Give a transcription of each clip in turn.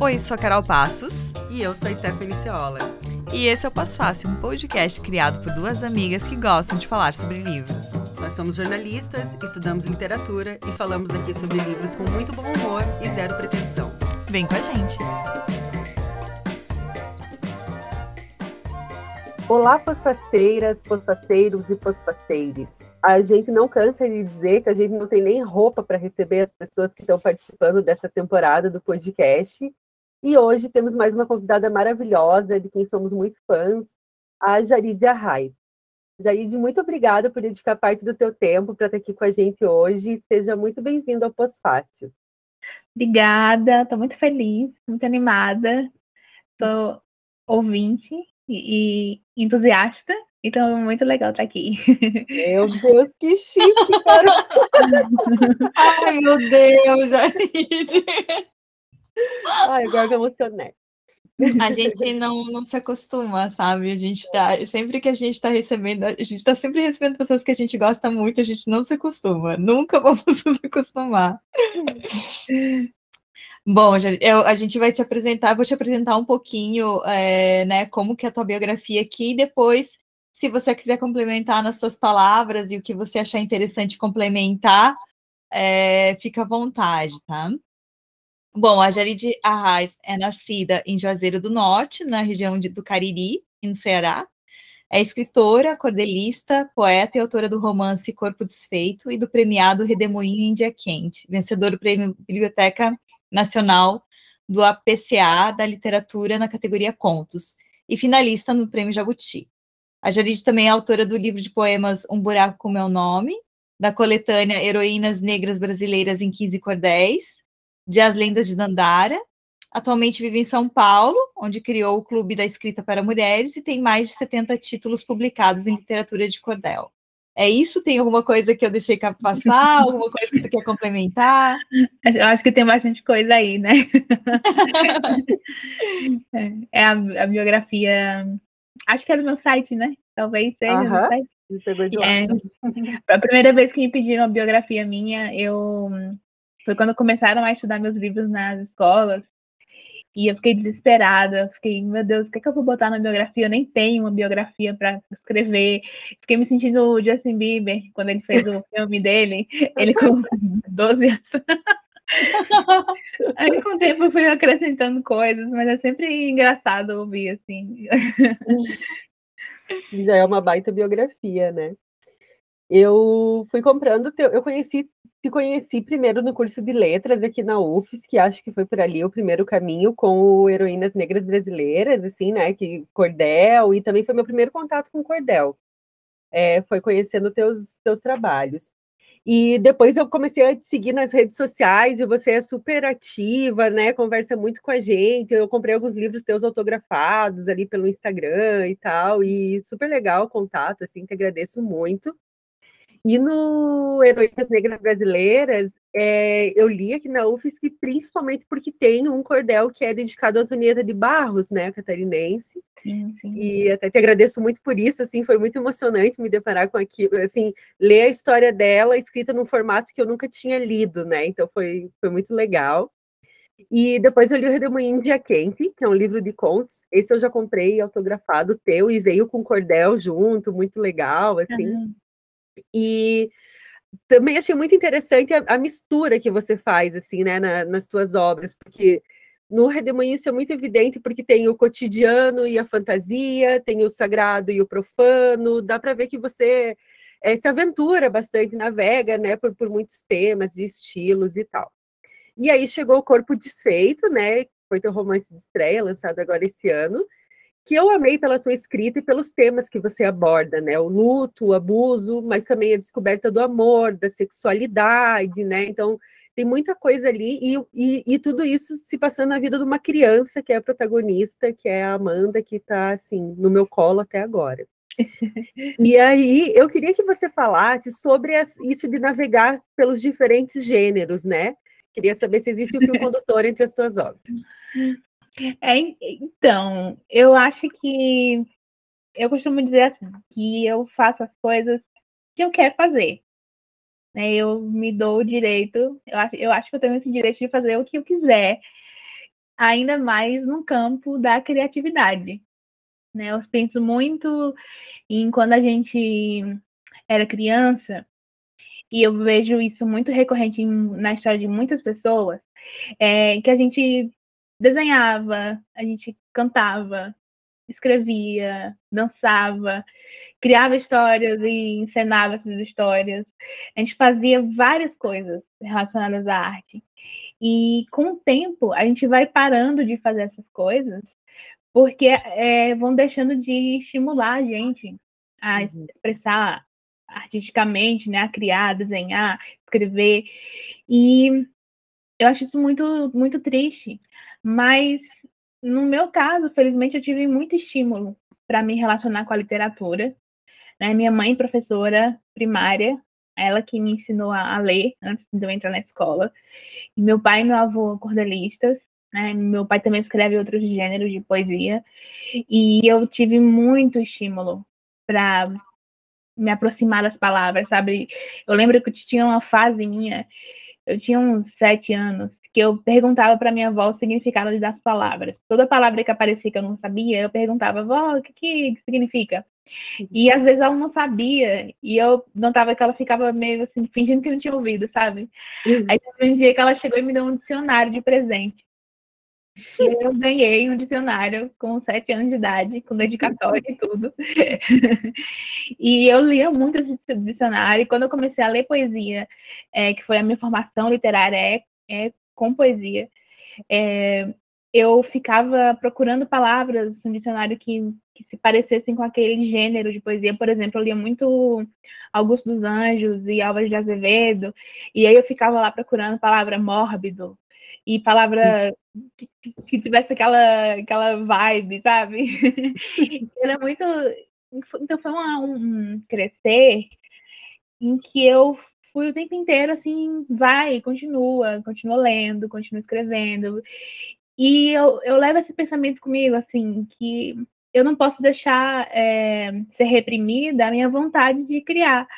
Oi, sou a Carol Passos. E eu sou a Stephanie Ceola. E esse é o Passo Fácil, um podcast criado por duas amigas que gostam de falar sobre livros. Nós somos jornalistas, estudamos literatura e falamos aqui sobre livros com muito bom humor e zero pretensão. Vem com a gente! Olá, fosfaceiras, fosfaceiros e fosfaceires. A gente não cansa de dizer que a gente não tem nem roupa para receber as pessoas que estão participando dessa temporada do podcast. E hoje temos mais uma convidada maravilhosa, de quem somos muito fãs, a Jarid Arrai. Jarid, muito obrigada por dedicar parte do teu tempo para estar aqui com a gente hoje. Seja muito bem-vindo ao Pós-Fácil. Obrigada, estou muito feliz, muito animada. Sou ouvinte e entusiasta, então é muito legal estar aqui. Meu Deus, que chique, cara! Ai, meu Deus, Jarid! Ai, agora me emocionei. A gente não, não se acostuma, sabe? A gente tá. Sempre que a gente tá recebendo, a gente tá sempre recebendo pessoas que a gente gosta muito, a gente não se acostuma. Nunca vamos se acostumar. Bom, eu, a gente vai te apresentar, vou te apresentar um pouquinho, é, né, como que é a tua biografia aqui, e depois, se você quiser complementar nas suas palavras e o que você achar interessante complementar, é, fica à vontade, tá? Bom, a Jarid Arraes é nascida em Juazeiro do Norte, na região de, do Cariri, no Ceará. É escritora, cordelista, poeta e autora do romance Corpo Desfeito e do premiado Redemoinho em Dia Quente, vencedor do Prêmio Biblioteca Nacional do APCA da Literatura na categoria Contos e finalista no Prêmio Jabuti. A Jarid também é autora do livro de poemas Um Buraco com Meu Nome, da coletânea Heroínas Negras Brasileiras em 15 Cordéis, de As Lendas de Dandara. Atualmente vive em São Paulo, onde criou o Clube da Escrita para Mulheres e tem mais de 70 títulos publicados em literatura de cordel. É isso? Tem alguma coisa que eu deixei passar? alguma coisa que tu quer complementar? Eu acho que tem bastante coisa aí, né? é a, a, biografia. Acho que é do meu site, né? Talvez seja. Uh -huh. É, a primeira vez que me pediram a biografia minha, eu foi quando começaram a estudar meus livros nas escolas. E eu fiquei desesperada, eu fiquei, meu Deus, o que, é que eu vou botar na biografia? Eu nem tenho uma biografia para escrever. Fiquei me sentindo o Justin Bieber, quando ele fez o filme dele, ele com 12 anos. Aí com o tempo eu fui acrescentando coisas, mas é sempre engraçado ouvir assim. Já é uma baita biografia, né? Eu fui comprando, eu conheci te conheci primeiro no curso de letras aqui na UFES, que acho que foi por ali o primeiro caminho com o Heroínas Negras Brasileiras, assim, né, que cordel, e também foi meu primeiro contato com cordel. É, foi conhecendo teus teus trabalhos. E depois eu comecei a te seguir nas redes sociais e você é super ativa, né? Conversa muito com a gente. Eu comprei alguns livros teus autografados ali pelo Instagram e tal, e super legal o contato, assim, te agradeço muito. E no Heroínas Negras Brasileiras, é, eu li aqui na UFSC, principalmente porque tem um cordel que é dedicado a Antonieta de Barros, né, catarinense. Sim, sim. E até te agradeço muito por isso, assim, foi muito emocionante me deparar com aquilo, assim, ler a história dela escrita num formato que eu nunca tinha lido, né, então foi, foi muito legal. E depois eu li o Redemoinho Dia Quente, que é um livro de contos. Esse eu já comprei autografado teu e veio com cordel junto, muito legal, assim. Uhum. E também achei muito interessante a, a mistura que você faz, assim, né, na, nas tuas obras, porque no Redemoinho isso é muito evidente, porque tem o cotidiano e a fantasia, tem o sagrado e o profano, dá para ver que você é, se aventura bastante, navega, né, por, por muitos temas e estilos e tal. E aí chegou o Corpo Desfeito, né, foi teu romance de estreia, lançado agora esse ano, que eu amei pela tua escrita e pelos temas que você aborda, né? O luto, o abuso, mas também a descoberta do amor, da sexualidade, né? Então, tem muita coisa ali e, e, e, tudo isso se passando na vida de uma criança que é a protagonista, que é a Amanda, que está assim no meu colo até agora. e aí eu queria que você falasse sobre isso de navegar pelos diferentes gêneros, né? Queria saber se existe um fio condutor entre as tuas obras. É, então, eu acho que eu costumo dizer assim, que eu faço as coisas que eu quero fazer. Né? Eu me dou o direito, eu acho, eu acho que eu tenho esse direito de fazer o que eu quiser, ainda mais no campo da criatividade. Né? Eu penso muito em quando a gente era criança, e eu vejo isso muito recorrente na história de muitas pessoas, é, que a gente desenhava, a gente cantava, escrevia, dançava, criava histórias e encenava essas histórias. A gente fazia várias coisas relacionadas à arte. E com o tempo, a gente vai parando de fazer essas coisas, porque é, vão deixando de estimular a gente a uhum. expressar artisticamente, né, a criar, desenhar, escrever. E eu acho isso muito, muito triste. Mas no meu caso, felizmente, eu tive muito estímulo para me relacionar com a literatura. Né? Minha mãe, professora primária, ela que me ensinou a, ler antes de eu entrar na escola. E meu pai e meu avô cordelistas. Né? Meu pai também escreve outros gêneros de poesia. E eu tive muito estímulo para me aproximar das palavras, sabe? Eu lembro que tinha uma fase minha, eu tinha uns sete anos, que eu perguntava para minha avó o significado das palavras. Toda palavra que aparecia que eu não sabia, eu perguntava, avó, o que, que significa? E às vezes ela não sabia, e eu notava que ela ficava meio assim, fingindo que não tinha ouvido, sabe? Uhum. Aí teve um dia que ela chegou e me deu um dicionário de presente. E eu ganhei um dicionário com sete anos de idade, com dedicatória e tudo. e eu lia muito esse dicionário, e quando eu comecei a ler poesia, é, que foi a minha formação literária, é, é com poesia, é, eu ficava procurando palavras no dicionário que, que, se parecessem com aquele gênero de poesia. Por exemplo, eu lia muito Augusto dos Anjos e Álvares de Azevedo, e aí eu ficava lá procurando palavra mórbido e palavra que, que tivesse aquela, aquela vibe, sabe? Era muito. Então foi um crescer em que eu fui o tempo inteiro assim, vai, continua, continua lendo, continua escrevendo. E eu, eu levo esse pensamento comigo, assim, que eu não posso deixar é, ser reprimida a minha vontade de criar,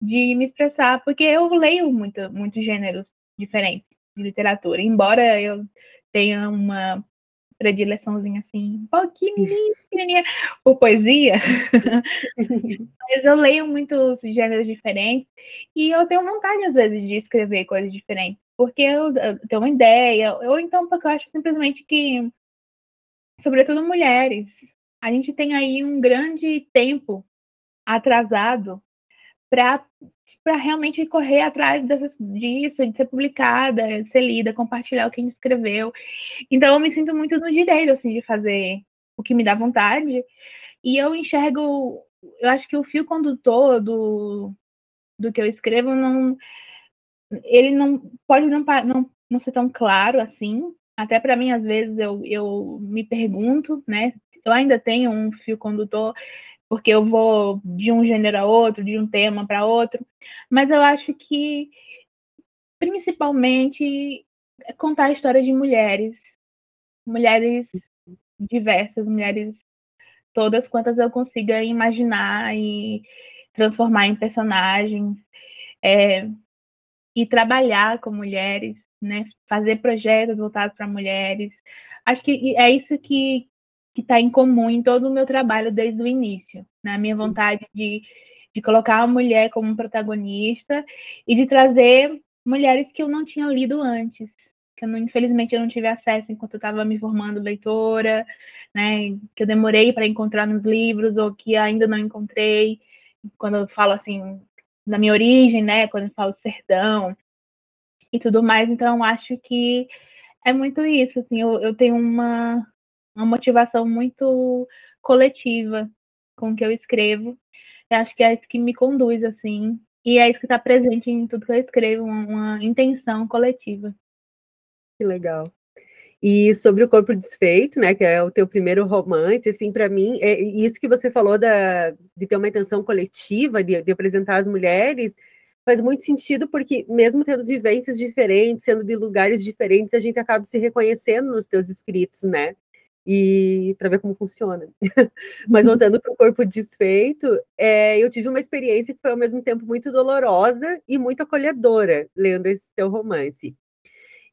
de me expressar, porque eu leio muito, muitos gêneros diferentes de literatura, embora eu tenha uma predileçãozinha assim, pouquinho pequenininha por poesia. Mas eu leio muitos gêneros diferentes e eu tenho vontade, às vezes, de escrever coisas diferentes, porque eu, eu tenho uma ideia, ou então porque eu acho simplesmente que, sobretudo mulheres, a gente tem aí um grande tempo atrasado para para realmente correr atrás dessas, disso, de ser publicada, ser lida, compartilhar o que a gente escreveu. Então eu me sinto muito no direito assim de fazer o que me dá vontade. E eu enxergo, eu acho que o fio condutor do, do que eu escrevo não ele não pode não, não, não ser tão claro assim. Até para mim, às vezes, eu, eu me pergunto, né? Eu ainda tenho um fio condutor porque eu vou de um gênero a outro, de um tema para outro, mas eu acho que principalmente é contar a história de mulheres, mulheres diversas, mulheres todas quantas eu consiga imaginar e transformar em personagens, é, e trabalhar com mulheres, né? Fazer projetos voltados para mulheres. Acho que é isso que, que está em comum em todo o meu trabalho desde o início, na né? minha vontade de, de colocar a mulher como protagonista e de trazer mulheres que eu não tinha lido antes, que eu não, infelizmente eu não tive acesso enquanto eu estava me formando leitora, né, que eu demorei para encontrar nos livros ou que ainda não encontrei, quando eu falo assim da minha origem, né, quando eu falo sertão e tudo mais, então acho que é muito isso, assim, eu, eu tenho uma uma motivação muito coletiva com o que eu escrevo. Eu acho que é isso que me conduz, assim, e é isso que está presente em tudo que eu escrevo, uma, intenção coletiva. Que legal. E sobre o corpo desfeito, né, que é o teu primeiro romance, assim, para mim, é isso que você falou da, de ter uma intenção coletiva, de, de, apresentar as mulheres, faz muito sentido, porque mesmo tendo vivências diferentes, sendo de lugares diferentes, a gente acaba se reconhecendo nos teus escritos, né? E para ver como funciona. Mas uhum. voltando para o corpo desfeito, é, eu tive uma experiência que foi ao mesmo tempo muito dolorosa e muito acolhedora lendo esse teu romance.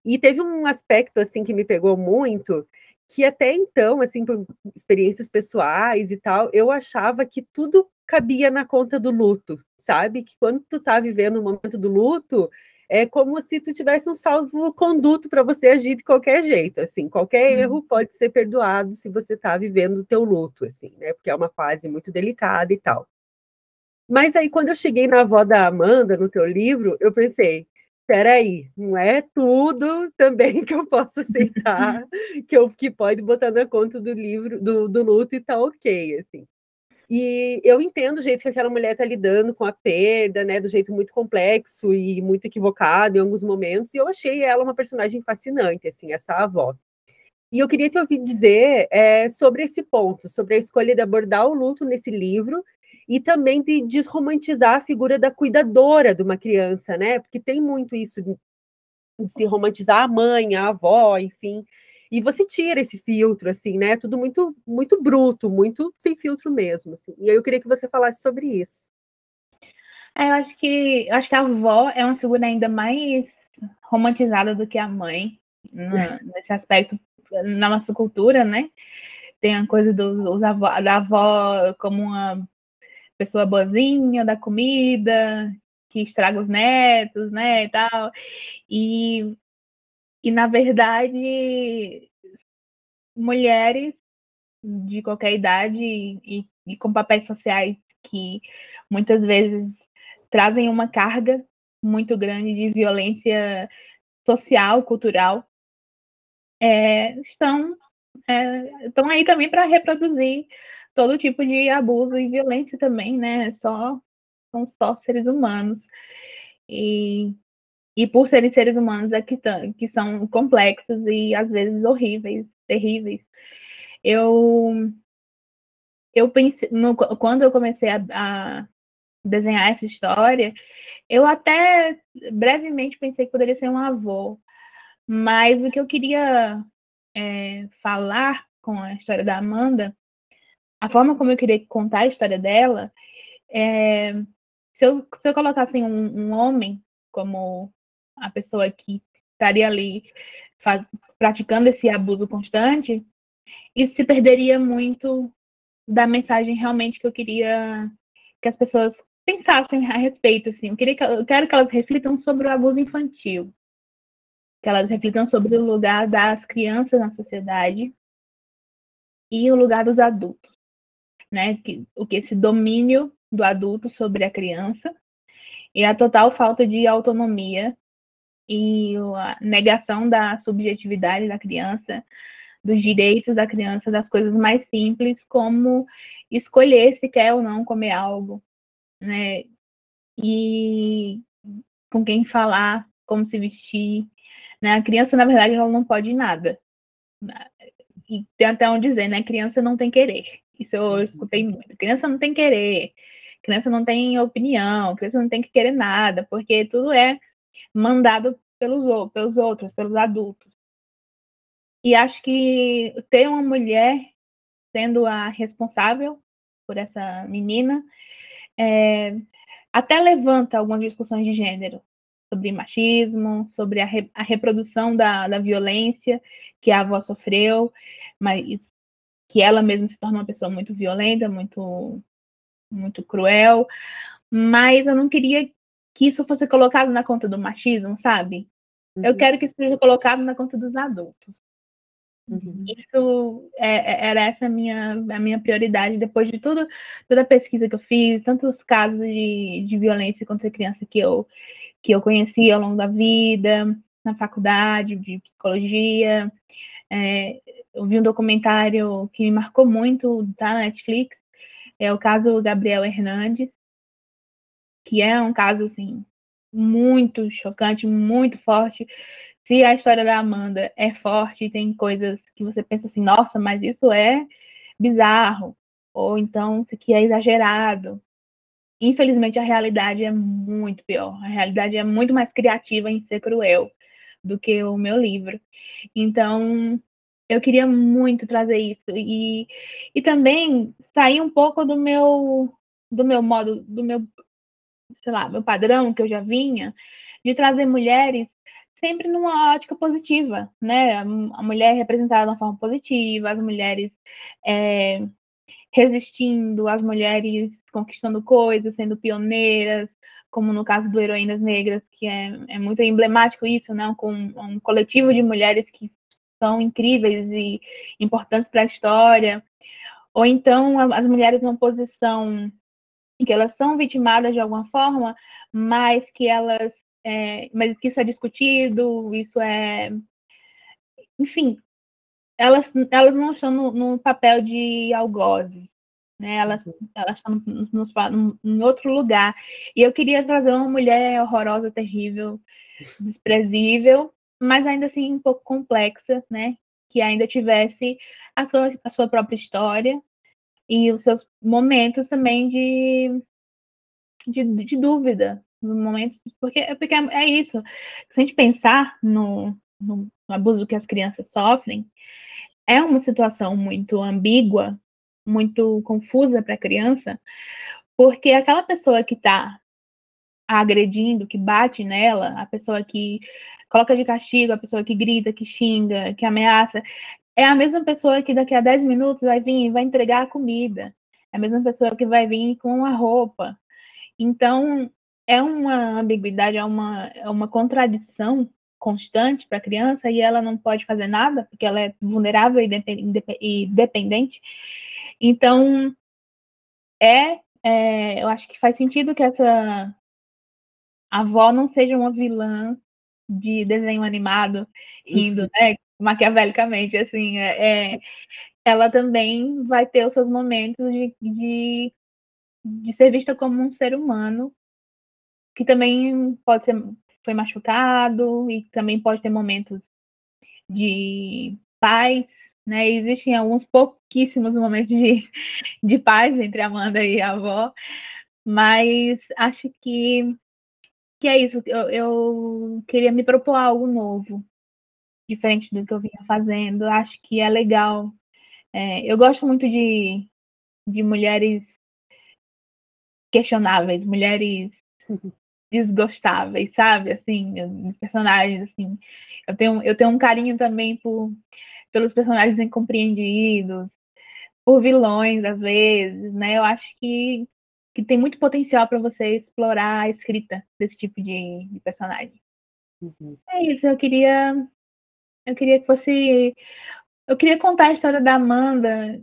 E teve um aspecto assim que me pegou muito, que até então, assim, por experiências pessoais e tal, eu achava que tudo cabia na conta do luto, sabe? Que quando tu tá vivendo o momento do luto, é como se tu tivesse um salvo-conduto para você agir de qualquer jeito, assim, qualquer uhum. erro pode ser perdoado se você está vivendo o teu luto, assim, né, porque é uma fase muito delicada e tal. Mas aí, quando eu cheguei na avó da Amanda, no teu livro, eu pensei, peraí, não é tudo também que eu posso aceitar, que eu que pode botar na conta do livro, do, do luto e tá ok, assim. E eu entendo o jeito que aquela mulher está lidando com a perda, né, do jeito muito complexo e muito equivocado em alguns momentos, e eu achei ela uma personagem fascinante, assim, essa avó. E eu queria te ouvir dizer é, sobre esse ponto, sobre a escolha de abordar o luto nesse livro e também de desromantizar a figura da cuidadora de uma criança, né? Porque tem muito isso de, de se romantizar a mãe, a avó, enfim e você tira esse filtro, assim, né? Tudo muito, muito bruto, muito sem filtro mesmo. Assim. E aí eu queria que você falasse sobre isso. É, eu acho que acho que a avó é uma figura ainda mais romantizada do que a mãe nesse aspecto na nossa cultura, né? Tem a coisa dos avó, da avó como uma pessoa boazinha da comida que estraga os netos, né, e tal. E e, na verdade, mulheres de qualquer idade e, e com papéis sociais que muitas vezes trazem uma carga muito grande de violência social, cultural, é, estão, é, estão aí também para reproduzir todo tipo de abuso e violência também, né? Só, são só seres humanos. E e por serem seres humanos é que, que são complexos e às vezes horríveis, terríveis. Eu eu pensei no, quando eu comecei a, a, desenhar essa história, eu até brevemente pensei que poderia ser um avô, mas o que eu queria é, falar com a história da Amanda, a forma como eu queria contar a história dela, é, se, eu, se eu colocasse um, um homem como a pessoa que estaria ali faz, praticando esse abuso constante, isso se perderia muito da mensagem realmente que eu queria que as pessoas pensassem a respeito. Assim. Eu, queria que, eu quero que elas reflitam sobre o abuso infantil, que elas reflitam sobre o lugar das crianças na sociedade e o lugar dos adultos, né? Que, o que esse domínio do adulto sobre a criança e a total falta de autonomia e a negação da subjetividade da criança, dos direitos da criança, das coisas mais simples, como escolher se quer ou não comer algo, né? E com quem falar, como se vestir. Né? A criança, na verdade, ela não pode nada. E tem até onde dizer, né? Criança não tem querer. Isso eu uhum. escutei muito. Criança não tem querer. Criança não tem opinião. Criança não tem que querer nada, porque tudo é mandado pelos, pelos outros, pelos adultos. E acho que ter uma mulher sendo a responsável por essa menina é, até levanta algumas discussões de gênero sobre machismo, sobre a, re, a reprodução da, da violência que a avó sofreu, mas que ela mesma se torna uma pessoa muito violenta, muito muito cruel, mas eu não queria que isso fosse colocado na conta do machismo, sabe? Uhum. Eu quero que isso seja colocado na conta dos adultos. Uhum. Isso é, é, era essa a minha, a minha prioridade depois de tudo, toda a pesquisa que eu fiz, tantos casos de, de violência contra criança que eu, que eu conheci ao longo da vida, na faculdade de psicologia. É, eu vi um documentário que me marcou muito da Netflix, é o caso Gabriel Hernandes, que é um caso assim muito chocante, muito forte. Se a história da Amanda é forte, tem coisas que você pensa assim, nossa, mas isso é bizarro, ou então isso aqui é exagerado. Infelizmente, a realidade é muito pior. A realidade é muito mais criativa em ser cruel do que o meu livro. Então, eu queria muito trazer isso e, e também sair um pouco do meu do meu modo, do meu, sei lá, meu padrão que eu já vinha, de trazer mulheres sempre numa ótica positiva, né? A mulher representada de uma forma positiva, as mulheres é, resistindo, as mulheres conquistando coisas, sendo pioneiras, como no caso do Heroínas Negras, que é, é muito emblemático isso, né? Com um coletivo de mulheres que são incríveis e importantes para a história. Ou então as mulheres numa posição que elas são vitimadas de alguma forma, mas que elas, é, mas que isso é discutido, isso é, enfim, elas, elas não estão no, no papel de algozes, né? Elas, elas estão no, em outro lugar. E eu queria trazer uma mulher horrorosa, terrível, desprezível, mas ainda assim um pouco complexa, né? Que ainda tivesse a sua, a sua própria história, e os seus momentos também de, de, de dúvida, momentos, porque, porque é isso, se a gente pensar no, no abuso que as crianças sofrem, é uma situação muito ambígua, muito confusa para a criança, porque aquela pessoa que está agredindo, que bate nela, a pessoa que coloca de castigo, a pessoa que grita, que xinga, que ameaça, é a mesma pessoa que daqui a 10 minutos vai vir e vai entregar a comida. É a mesma pessoa que vai vir com a roupa. Então, é uma ambiguidade, é uma, é uma contradição constante para a criança e ela não pode fazer nada, porque ela é vulnerável e dependente. Então, é, é, eu acho que faz sentido que essa avó não seja uma vilã de desenho animado, rindo, uhum. né? Maquiavelicamente, assim, é, é, ela também vai ter os seus momentos de, de, de ser vista como um ser humano, que também pode ser foi machucado e também pode ter momentos de paz, né? Existem alguns pouquíssimos momentos de, de paz entre a Amanda e a avó, mas acho que, que é isso. Eu, eu queria me propor algo novo, diferente do que eu vinha fazendo. Acho que é legal. É, eu gosto muito de, de mulheres questionáveis, mulheres desgostáveis, sabe? Assim, personagens assim. Eu tenho eu tenho um carinho também por pelos personagens incompreendidos, por vilões às vezes, né? Eu acho que que tem muito potencial para você explorar a escrita desse tipo de, de personagem. Uhum. É isso, eu queria eu queria que fosse. Eu queria contar a história da Amanda,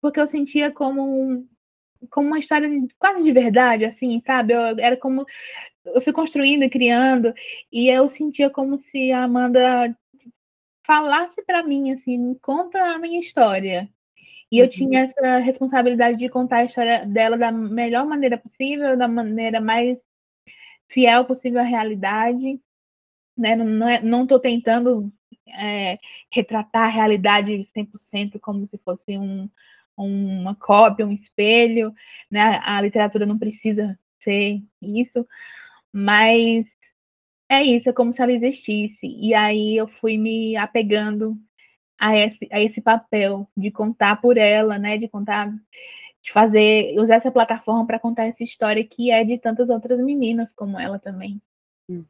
porque eu sentia como, um, como uma história quase de verdade, assim, sabe? Eu, era como. Eu fui construindo e criando, e eu sentia como se a Amanda falasse para mim, assim, conta a minha história. E eu uhum. tinha essa responsabilidade de contar a história dela da melhor maneira possível, da maneira mais fiel possível à realidade. Né? Não estou é, tentando é, retratar a realidade 100% como se fosse um, uma cópia, um espelho, né? A literatura não precisa ser isso, mas é isso, é como se ela existisse. E aí eu fui me apegando a esse, a esse papel de contar por ela, né? De contar, de fazer, usar essa plataforma para contar essa história que é de tantas outras meninas como ela também. Uhum.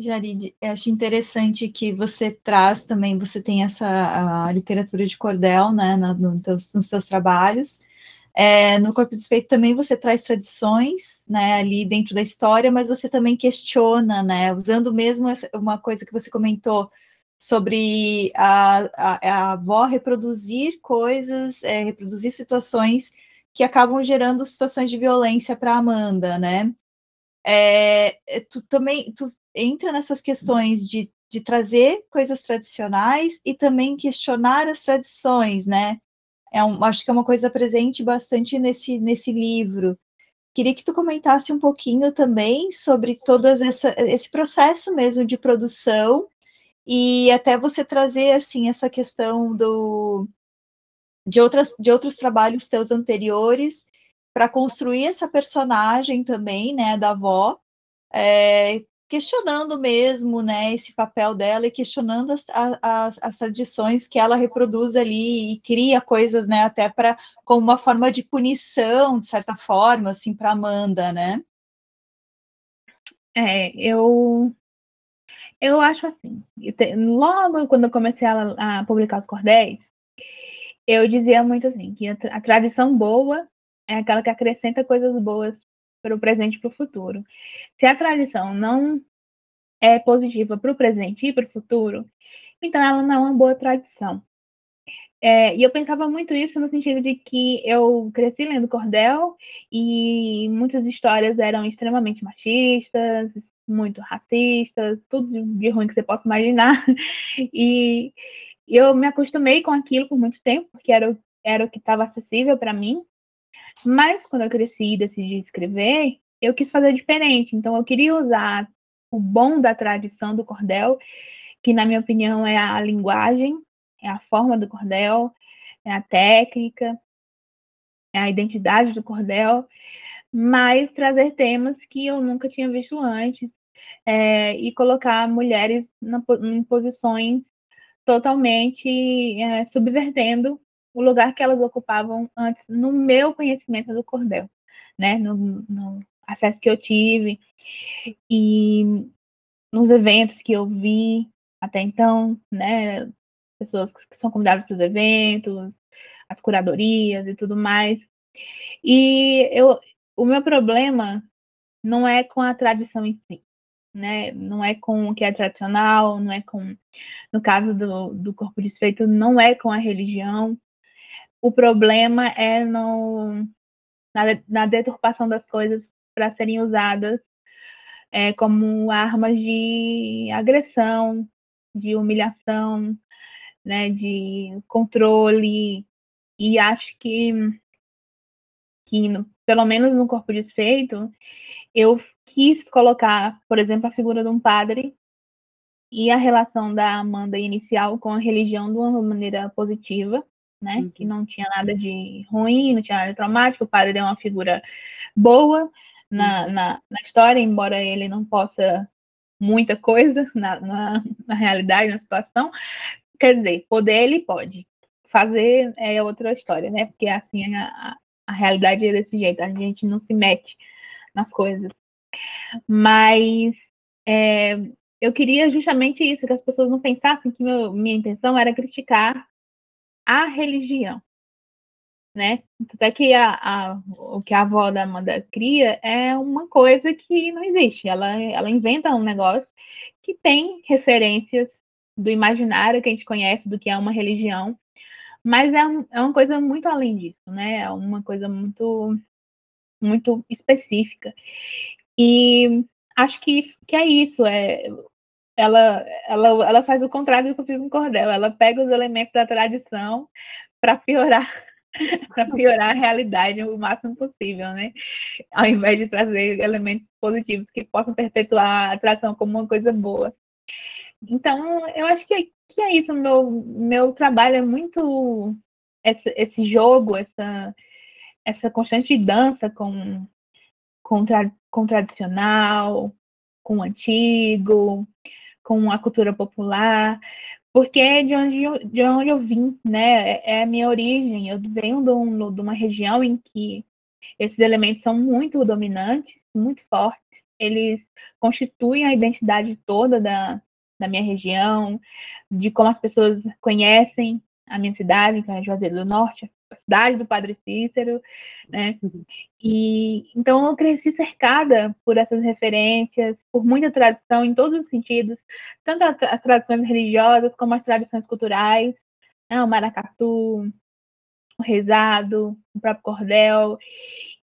Jarid, acho interessante que você traz também, você tem essa a literatura de cordel, né, no teus, nos seus trabalhos. É, no Corpo Desfeito também você traz tradições, né, ali dentro da história, mas você também questiona, né, usando mesmo essa, uma coisa que você comentou sobre a, a, a avó reproduzir coisas, é, reproduzir situações que acabam gerando situações de violência para Amanda, né? É, tu também tu entra nessas questões de, de trazer coisas tradicionais e também questionar as tradições, né? É um, acho que é uma coisa presente bastante nesse, nesse livro. Queria que tu comentasse um pouquinho também sobre todo essa, esse processo mesmo de produção e até você trazer assim essa questão do de outras de outros trabalhos teus anteriores para construir essa personagem também, né, da avó, é, questionando mesmo, né, esse papel dela e questionando as, as, as tradições que ela reproduz ali e cria coisas, né, até para como uma forma de punição, de certa forma, assim, para Amanda, né? É, eu eu acho assim. Logo quando eu comecei a, a publicar os cordéis, eu dizia muito assim que a, a tradição boa é aquela que acrescenta coisas boas para o presente e para o futuro. Se a tradição não é positiva para o presente e para o futuro, então ela não é uma boa tradição. É, e eu pensava muito isso no sentido de que eu cresci lendo cordel e muitas histórias eram extremamente machistas, muito racistas, tudo de ruim que você possa imaginar. E eu me acostumei com aquilo por muito tempo, porque era, era o que estava acessível para mim. Mas quando eu cresci e decidi escrever, eu quis fazer diferente. Então eu queria usar o bom da tradição do cordel, que na minha opinião é a linguagem, é a forma do cordel, é a técnica, é a identidade do cordel, mas trazer temas que eu nunca tinha visto antes é, e colocar mulheres na, em posições totalmente é, subvertendo o lugar que elas ocupavam antes no meu conhecimento do cordel, né, no, no acesso que eu tive e nos eventos que eu vi até então, né, pessoas que são convidadas para os eventos, as curadorias e tudo mais. E eu, o meu problema não é com a tradição em si, né? Não é com o que é tradicional, não é com, no caso do, do corpo desfeito, não é com a religião, o problema é no, na, na deturpação das coisas para serem usadas é, como armas de agressão, de humilhação, né, de controle. E acho que, que pelo menos no corpo desfeito, eu quis colocar, por exemplo, a figura de um padre e a relação da Amanda inicial com a religião de uma maneira positiva, né? Uhum. Que não tinha nada de ruim, não tinha nada de traumático. O padre é uma figura boa na, uhum. na, na história, embora ele não possa muita coisa na, na, na, realidade, na situação. Quer dizer, poder ele pode. Fazer é outra história, né? Porque assim a, a realidade é desse jeito, a gente não se mete nas coisas. Mas é, eu queria justamente isso, que as pessoas não pensassem que meu, minha intenção era criticar a religião, né? Até que a, a, o que a avó da Amanda cria é uma coisa que não existe. Ela, ela inventa um negócio que tem referências do imaginário que a gente conhece do que é uma religião, mas é, é uma coisa muito além disso, né? É uma coisa muito muito específica. E acho que, que é isso, é ela, ela, ela faz o contrário do que eu fiz no cordel. Ela pega os elementos da tradição para piorar para piorar a realidade o máximo possível, né? Ao invés de trazer elementos positivos que possam perpetuar a tradição como uma coisa boa. Então, eu acho que, que é isso. Meu, meu trabalho é muito esse, esse jogo, essa, essa constante dança com, com, tra, com tradicional, com antigo, com a cultura popular, porque é de onde eu, de onde eu vim, né? É, a minha origem. Eu venho de, um, de uma região em que esses elementos são muito dominantes, muito fortes. Eles constituem a identidade toda da, da minha região, de como as pessoas conhecem a minha cidade, que é Juazeiro do Norte, cidade do Padre Cícero, né? E então eu cresci cercada por essas referências, por muita tradição em todos os sentidos, tanto as tradições religiosas como as tradições culturais, né? o maracatu, o rezado, o próprio cordel.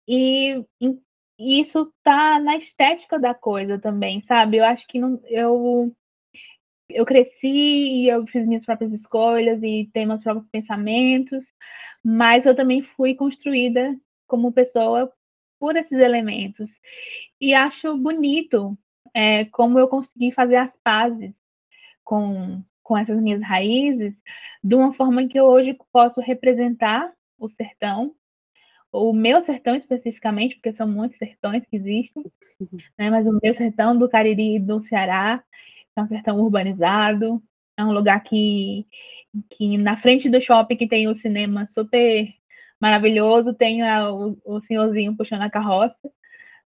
E, e isso tá na estética da coisa também, sabe? Eu acho que não, eu eu cresci e eu fiz minhas próprias escolhas e tenho meus próprios pensamentos, mas eu também fui construída como pessoa por esses elementos. E acho bonito é, como eu consegui fazer as pazes com, com essas minhas raízes de uma forma que eu hoje posso representar o sertão, o meu sertão especificamente, porque são muitos sertões que existem, né? Mas o meu sertão do Cariri e do Ceará é um sertão urbanizado, é um lugar que, que na frente do shopping que tem o cinema super maravilhoso, tem a, o, o senhorzinho puxando a carroça,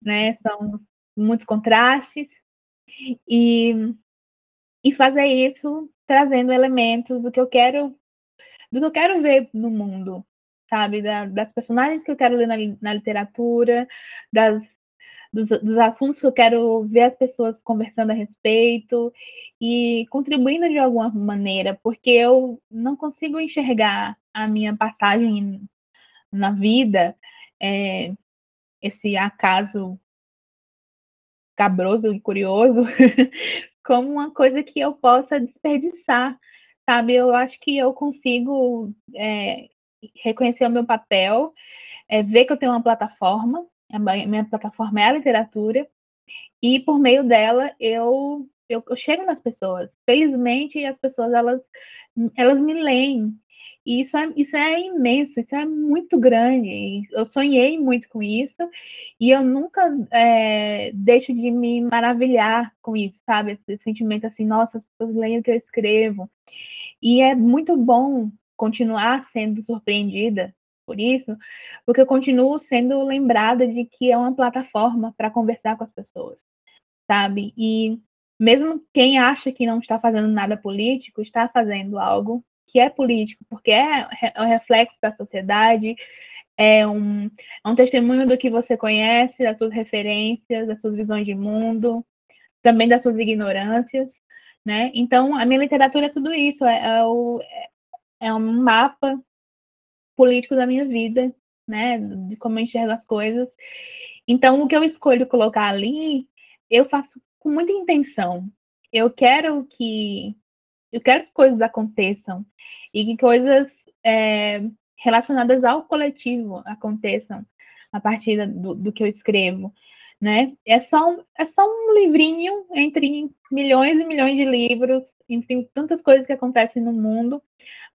né? São muitos contrastes e, e fazer isso trazendo elementos do que eu quero do que eu quero ver no mundo, sabe? Da, das personagens que eu quero ler na, na literatura, das, dos, dos, assuntos que eu quero ver as pessoas conversando a respeito e contribuindo de alguma maneira, porque eu não consigo enxergar a minha passagem na vida, é, esse acaso cabroso e curioso, como uma coisa que eu possa desperdiçar, sabe? Eu acho que eu consigo é, reconhecer o meu papel, é, ver que eu tenho uma plataforma, a minha plataforma é a literatura, e por meio dela eu, eu, eu chego nas pessoas. Felizmente, as pessoas elas, elas me leem, e isso é, isso é imenso, isso é muito grande. Eu sonhei muito com isso e eu nunca é, deixo de me maravilhar com isso, sabe? Esse sentimento assim, nossa, as pessoas leem o que eu escrevo. E é muito bom continuar sendo surpreendida por isso, porque eu continuo sendo lembrada de que é uma plataforma para conversar com as pessoas, sabe? E mesmo quem acha que não está fazendo nada político, está fazendo algo que é político, porque é, é um reflexo da sociedade, é um, é um testemunho do que você conhece, das suas referências, das suas visões de mundo, também das suas ignorâncias, né? Então, a minha literatura é tudo isso, é, é, o, é um mapa político da minha vida, né? De como eu enxergo as coisas. Então, o que eu escolho colocar ali, eu faço com muita intenção. Eu quero que eu quero que coisas aconteçam e que coisas é, relacionadas ao coletivo aconteçam a partir do, do que eu escrevo, né? É só, é só um livrinho entre milhões e milhões de livros, entre tantas coisas que acontecem no mundo,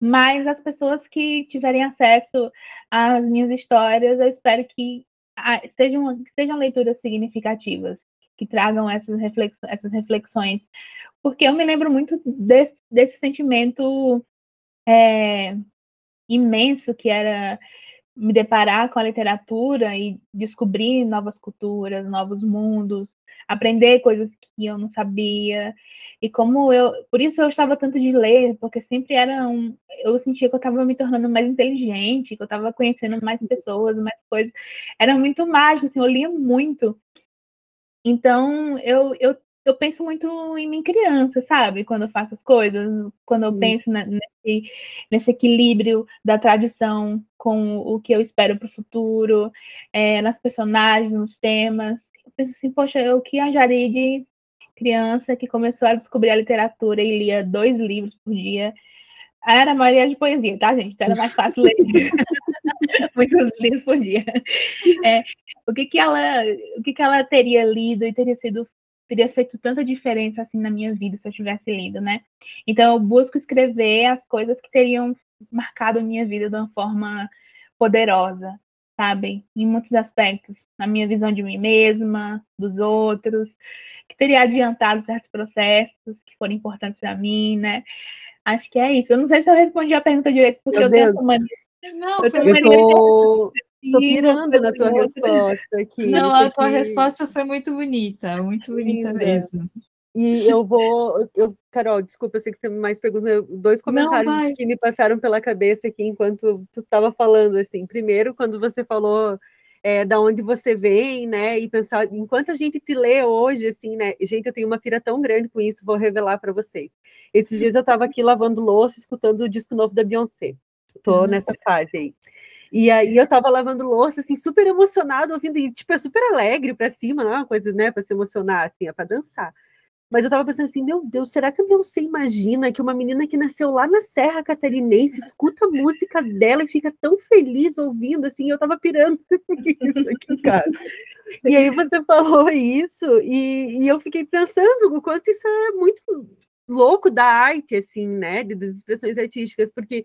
mas as pessoas que tiverem acesso às minhas histórias, eu espero que ah, sejam, sejam leituras significativas, que tragam essas, reflex, essas reflexões porque eu me lembro muito desse, desse sentimento é, imenso que era me deparar com a literatura e descobrir novas culturas, novos mundos, aprender coisas que eu não sabia. E como eu, por isso eu estava tanto de ler, porque sempre era um, eu sentia que eu estava me tornando mais inteligente, que eu estava conhecendo mais pessoas, mais coisas. Era muito mágico, assim, eu lia muito. Então, eu, eu eu penso muito em mim criança, sabe? Quando eu faço as coisas, quando eu penso nesse, nesse equilíbrio da tradição com o que eu espero para o futuro, é, nas personagens, nos temas. Penso assim, poxa, eu que a Jaride, criança que começou a descobrir a literatura e lia dois livros por dia, era a maioria de poesia, tá, gente? Então era mais fácil ler muitos livros por dia. É, o que que ela, o que que ela teria lido e teria sido teria feito tanta diferença assim na minha vida se eu tivesse lido, né? Então eu busco escrever as coisas que teriam marcado a minha vida de uma forma poderosa, sabe? Em muitos aspectos, na minha visão de mim mesma, dos outros, que teria adiantado certos processos que foram importantes para mim, né? Acho que é isso. Eu não sei se eu respondi a pergunta direito, porque Meu eu Deus. tenho mania. Não, eu, tenho eu tô... Tô pirando na tua resposta aqui. Não, a tua resposta foi muito bonita, muito bonita Linda. mesmo. E eu vou, eu, Carol, desculpa, eu sei que você tem mais perguntas, dois comentários Não, que me passaram pela cabeça aqui enquanto tu estava falando, assim, primeiro, quando você falou é, da onde você vem, né, e pensar, enquanto a gente te lê hoje, assim, né, gente, eu tenho uma pira tão grande com isso, vou revelar para vocês. Esses dias eu estava aqui lavando louça, escutando o disco novo da Beyoncé, tô uhum. nessa fase aí. E aí eu tava lavando louça, assim, super emocionado, ouvindo, e tipo, é super alegre pra cima, não é uma coisa, né, pra se emocionar, assim, é pra dançar. Mas eu tava pensando assim, meu Deus, será que a Beyoncé imagina que uma menina que nasceu lá na Serra Catarinense escuta a música dela e fica tão feliz ouvindo, assim, eu tava pirando isso aqui, cara. E aí você falou isso, e, e eu fiquei pensando o quanto isso é muito louco da arte, assim, né, das expressões artísticas, porque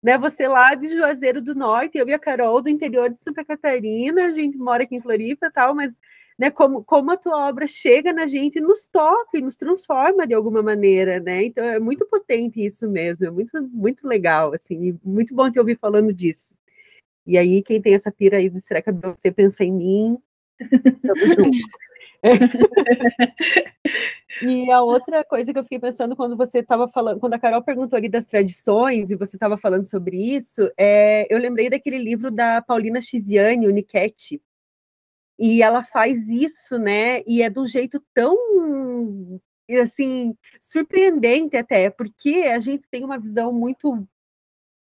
né? Você lá de Juazeiro do Norte, eu e a Carol do interior de Santa Catarina, a gente mora aqui em Floripa tal, mas né, como, como a tua obra chega na gente, nos toca e nos transforma de alguma maneira, né? Então é muito potente isso mesmo, é muito, muito legal, assim, muito bom te ouvir falando disso. E aí, quem tem essa pira aí de será que você pensa em mim? Tamo junto. E a outra coisa que eu fiquei pensando quando você estava falando, quando a Carol perguntou ali das tradições e você estava falando sobre isso, é, eu lembrei daquele livro da Paulina Chiziane, o Niquete, e ela faz isso, né? E é de um jeito tão assim surpreendente até, porque a gente tem uma visão muito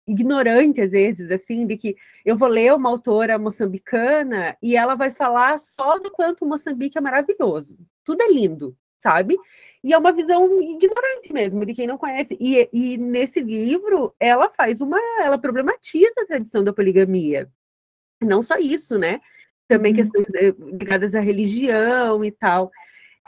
ignorante às vezes, assim, de que eu vou ler uma autora moçambicana e ela vai falar só do quanto Moçambique é maravilhoso. Tudo é lindo, sabe? E é uma visão ignorante mesmo, de quem não conhece. E, e nesse livro, ela faz uma. Ela problematiza a tradição da poligamia. Não só isso, né? Também questões eh, ligadas à religião e tal.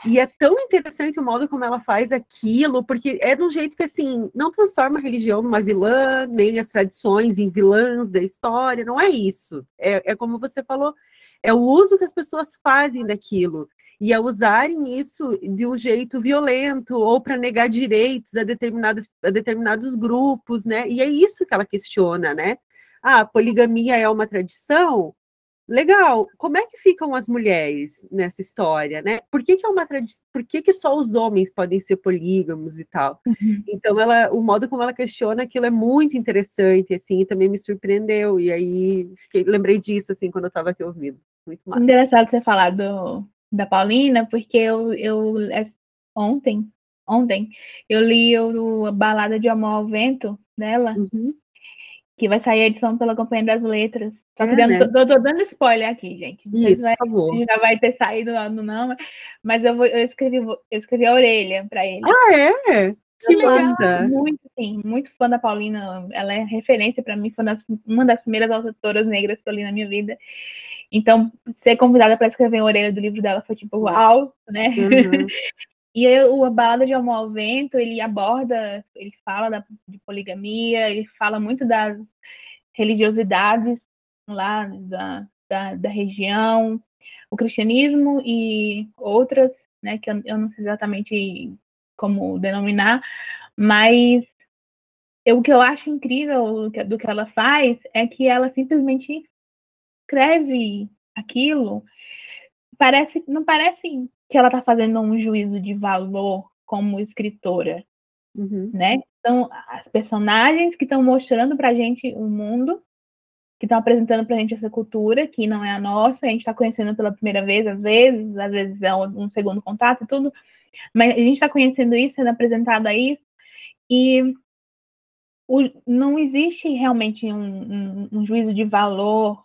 E é tão interessante o modo como ela faz aquilo, porque é de um jeito que, assim, não transforma a religião numa vilã, nem as tradições em vilãs da história, não é isso. É, é como você falou, é o uso que as pessoas fazem daquilo. E a usarem isso de um jeito violento ou para negar direitos a, determinados a determinados grupos, né? E é isso que ela questiona, né? Ah, a poligamia é uma tradição? Legal. Como é que ficam as mulheres nessa história, né? Por que, que é uma tradição? Por que, que só os homens podem ser polígamos e tal? Uhum. Então, ela, o modo como ela questiona aquilo é muito interessante, assim, e também me surpreendeu. E aí, fiquei, lembrei disso, assim, quando eu estava aqui ouvindo. Muito massa. Engraçado você falar do, da Paulina, porque eu, eu é, ontem, ontem, eu li o, a Balada de Amor ao Vento dela, uhum. Que vai sair a edição pela Companhia das Letras. Que é, dando, né? tô, tô, dando spoiler aqui, gente. Isso, vai, por favor. Já vai ter saído no não, mas eu, vou, eu, escrevi, eu escrevi a orelha para ele. Ah, é? Que legal. Muito, sim, muito fã da Paulina. Ela é referência para mim, foi uma das primeiras autoras negras que eu li na minha vida. Então, ser convidada para escrever a orelha do livro dela foi tipo, uau, né? Uhum. e aí, o A Balada de Amor ao Vento, ele aborda, ele fala da, de poligamia, ele fala muito das religiosidades lá da, da, da região, o cristianismo e outras, né, que eu, eu não sei exatamente como denominar, mas eu, o que eu acho incrível do que, ela faz é que ela simplesmente escreve aquilo, parece, não parece que ela está fazendo um juízo de valor como escritora, uhum. né? São as personagens que estão mostrando para a gente o mundo que estão apresentando para a gente essa cultura, que não é a nossa, a gente está conhecendo pela primeira vez, às vezes, às vezes é um, segundo contato e tudo, mas a gente está conhecendo isso, sendo apresentado a isso, e o, não existe realmente um, um, um juízo de valor,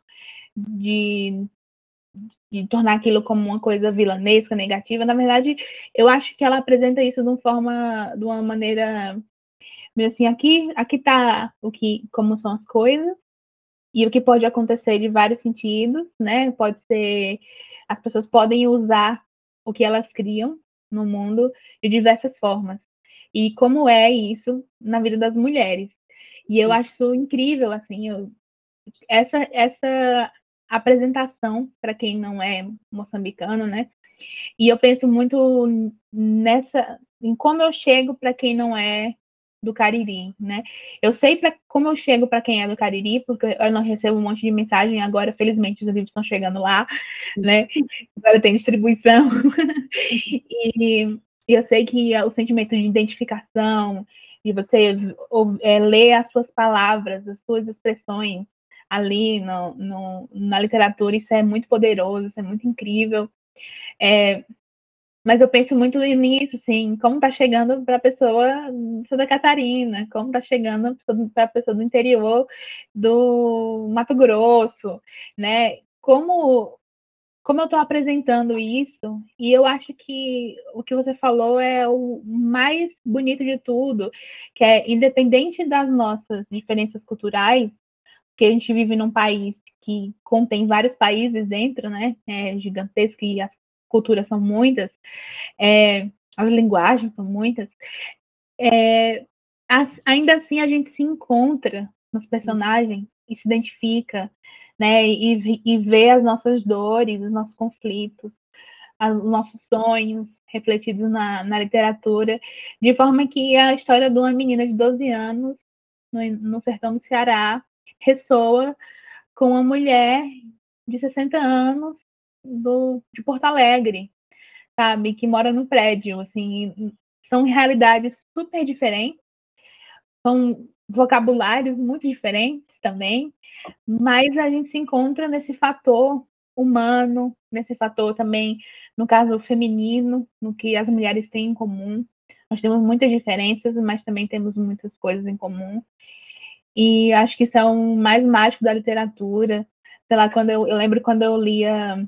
de, de tornar aquilo como uma coisa vilanesca, negativa. Na verdade, eu acho que ela apresenta isso de uma forma, de uma maneira assim, aqui, aqui tá o que, como são as coisas, e o que pode acontecer de vários sentidos, né? Pode ser as pessoas podem usar o que elas criam no mundo de diversas formas. E como é isso na vida das mulheres. E eu acho incrível, assim, eu, essa essa apresentação para quem não é moçambicano, né? E eu penso muito nessa em como eu chego para quem não é do Cariri, né? Eu sei para como eu chego para quem é do Cariri, porque eu não recebo um monte de mensagem agora, felizmente os livros estão chegando lá, né? Agora tem distribuição. e, e, eu sei que o sentimento de identificação, de você é, ler as suas palavras, as suas expressões ali no, no, na literatura, isso é muito poderoso, isso é muito incrível. É, mas eu penso muito nisso, assim, como está chegando para a pessoa de Santa Catarina, como está chegando para a pessoa do interior do Mato Grosso, né? Como, como eu estou apresentando isso, e eu acho que o que você falou é o mais bonito de tudo, que é independente das nossas diferenças culturais, que a gente vive num país que contém vários países dentro, né? É gigantesco e as culturas são muitas, é, as linguagens são muitas, é, as, ainda assim a gente se encontra nos personagens e se identifica, né? E, e vê as nossas dores, os nossos conflitos, os nossos sonhos refletidos na, na literatura, de forma que a história de uma menina de 12 anos no, no sertão do Ceará ressoa com uma mulher de 60 anos do, de Porto Alegre, sabe, que mora no prédio, assim, são realidades super diferentes, são vocabulários muito diferentes também, mas a gente se encontra nesse fator humano, nesse fator também, no caso feminino, no que as mulheres têm em comum. Nós temos muitas diferenças, mas também temos muitas coisas em comum. E acho que isso é o mais mágico da literatura. Sei lá, quando eu, eu lembro quando eu lia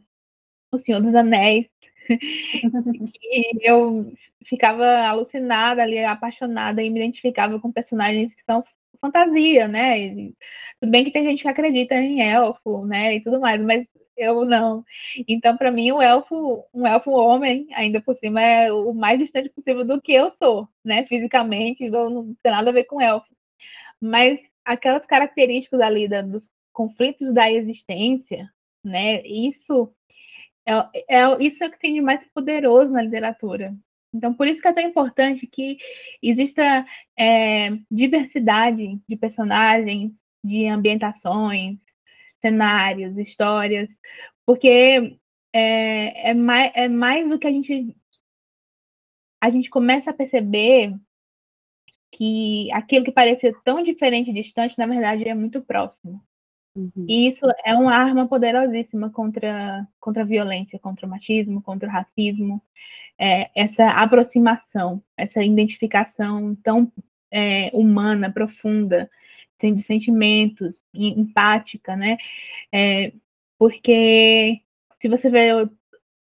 O Senhor dos Anéis, e eu ficava alucinada ali, apaixonada e me identificava com personagens que são fantasia, né? E, tudo bem que tem gente que acredita em elfo, né, e tudo mais, mas eu não. Então, para mim, o elfo, um elfo homem, ainda por cima, é o mais distante possível do que eu sou, né, fisicamente, não tem nada a ver com elfo. Mas aquelas características ali da, dos conflitos da existência, né, isso é, é, isso é o que tem de mais poderoso na literatura. Então, por isso que é tão importante que exista é, diversidade de personagens, de ambientações, cenários, histórias, porque é, é, mais, é mais do que a gente. A gente começa a perceber que aquilo que parecia tão diferente e distante, na verdade, é muito próximo. Uhum. E isso é uma arma poderosíssima contra, contra a violência, contra o machismo, contra o racismo. É, essa aproximação, essa identificação tão é, humana, profunda, de sentimentos, empática, né? É, porque se você vê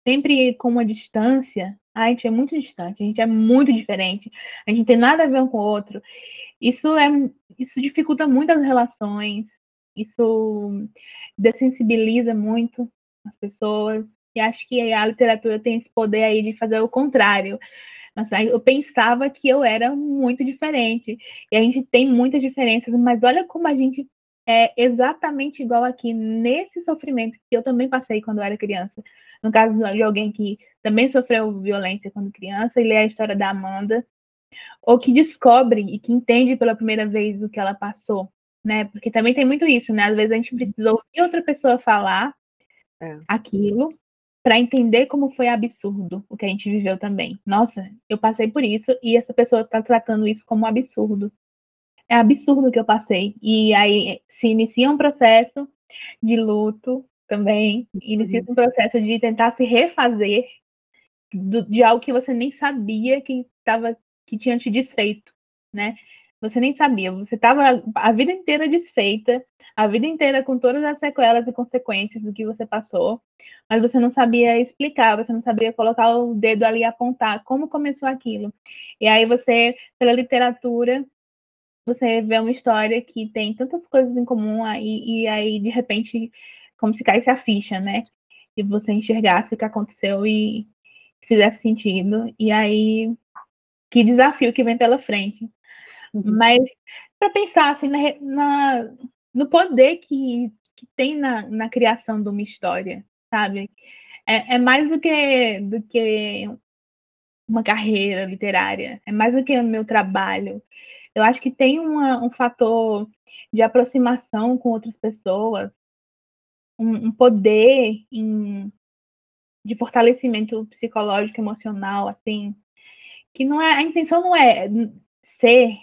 sempre com uma distância, a gente é muito distante, a gente é muito diferente, a gente não tem nada a ver um com o outro. Isso é isso dificulta muito as relações, isso dessensibiliza muito as pessoas. E acho que a literatura tem esse poder aí de fazer o contrário. eu pensava que eu era muito diferente. E a gente tem muitas diferenças, mas olha como a gente é exatamente igual aqui nesse sofrimento que eu também passei quando eu era criança. No caso de alguém que também sofreu violência quando criança e lê a história da Amanda, ou que descobre e que entende pela primeira vez o que ela passou né? Porque também tem muito isso, né? Às vezes a gente precisa ouvir outra pessoa falar é. aquilo para entender como foi absurdo o que a gente viveu também. Nossa, eu passei por isso e essa pessoa está tratando isso como absurdo. É absurdo o que eu passei. E aí se inicia um processo de luto também, inicia um processo de tentar se refazer de algo que você nem sabia que estava que tinha te desfeito, né? Você nem sabia, você estava a vida inteira desfeita, a vida inteira com todas as sequelas e consequências do que você passou, mas você não sabia explicar, você não sabia colocar o dedo ali e apontar como começou aquilo. E aí você, pela literatura, você vê uma história que tem tantas coisas em comum aí, e aí, de repente, como se caísse a ficha, né? E você enxergasse o que aconteceu e fizesse sentido. E aí, que desafio que vem pela frente. Uhum. Mas para pensar assim, na, na, no poder que, que tem na, na criação de uma história, sabe? É, é, mais do que, do que uma carreira literária, é mais do que o meu trabalho. Eu acho que tem uma, um fator de aproximação com outras pessoas, um, um poder em, de fortalecimento psicológico, emocional, assim, que não é a intenção não é ser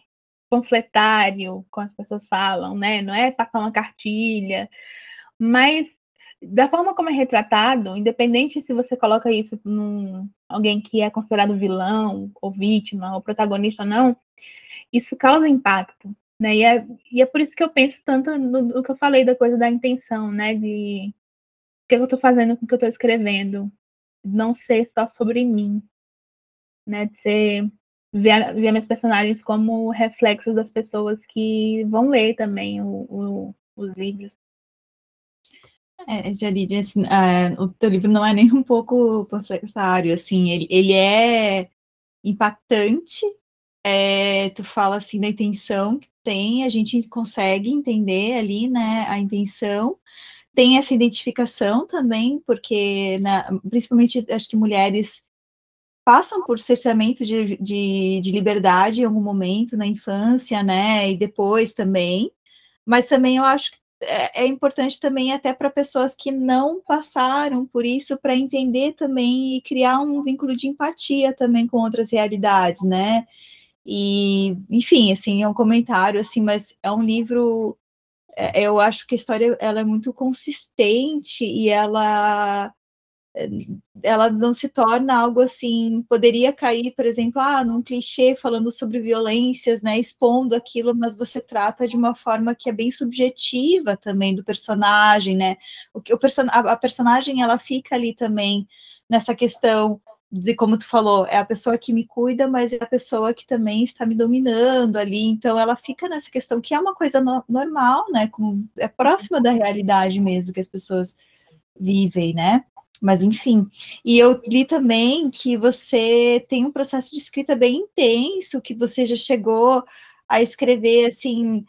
panfletário, como as pessoas falam, né? Não é passar uma cartilha, mas da forma como é retratado, independente se você coloca isso num alguém que é considerado vilão, ou vítima, ou protagonista ou não, isso causa impacto, né? E é, e é por isso que eu penso tanto no, no que eu falei da coisa da intenção, né? De o que eu estou fazendo com o que eu estou escrevendo, não ser só sobre mim, né? De ser ver, ver meus personagens como reflexos das pessoas que vão ler também o, o, os livros. É, Jarid, assim, uh, o teu livro não é nem um pouco panfletário, assim, ele, ele é impactante, é, tu fala assim da intenção tem, a gente consegue entender ali, né, a intenção, tem essa identificação também, porque, na, principalmente, acho que mulheres passam por cerceamento de, de, de, liberdade em algum momento na infância, né, e depois também, mas também eu acho que é, é importante também até para pessoas que não passaram por isso, para entender também e criar um vínculo de empatia também com outras realidades, né, e, enfim, assim, é um comentário, assim, mas é um livro, é, eu acho que a história, ela é muito consistente e ela ela não se torna algo assim, poderia cair, por exemplo, ah, num clichê falando sobre violências, né, expondo aquilo, mas você trata de uma forma que é bem subjetiva também do personagem, né? O que o person a, a personagem ela fica ali também nessa questão de como tu falou, é a pessoa que me cuida, mas é a pessoa que também está me dominando ali, então ela fica nessa questão que é uma coisa no normal, né? Como é próxima da realidade mesmo que as pessoas vivem, né? Mas enfim, e eu li também que você tem um processo de escrita bem intenso, que você já chegou a escrever assim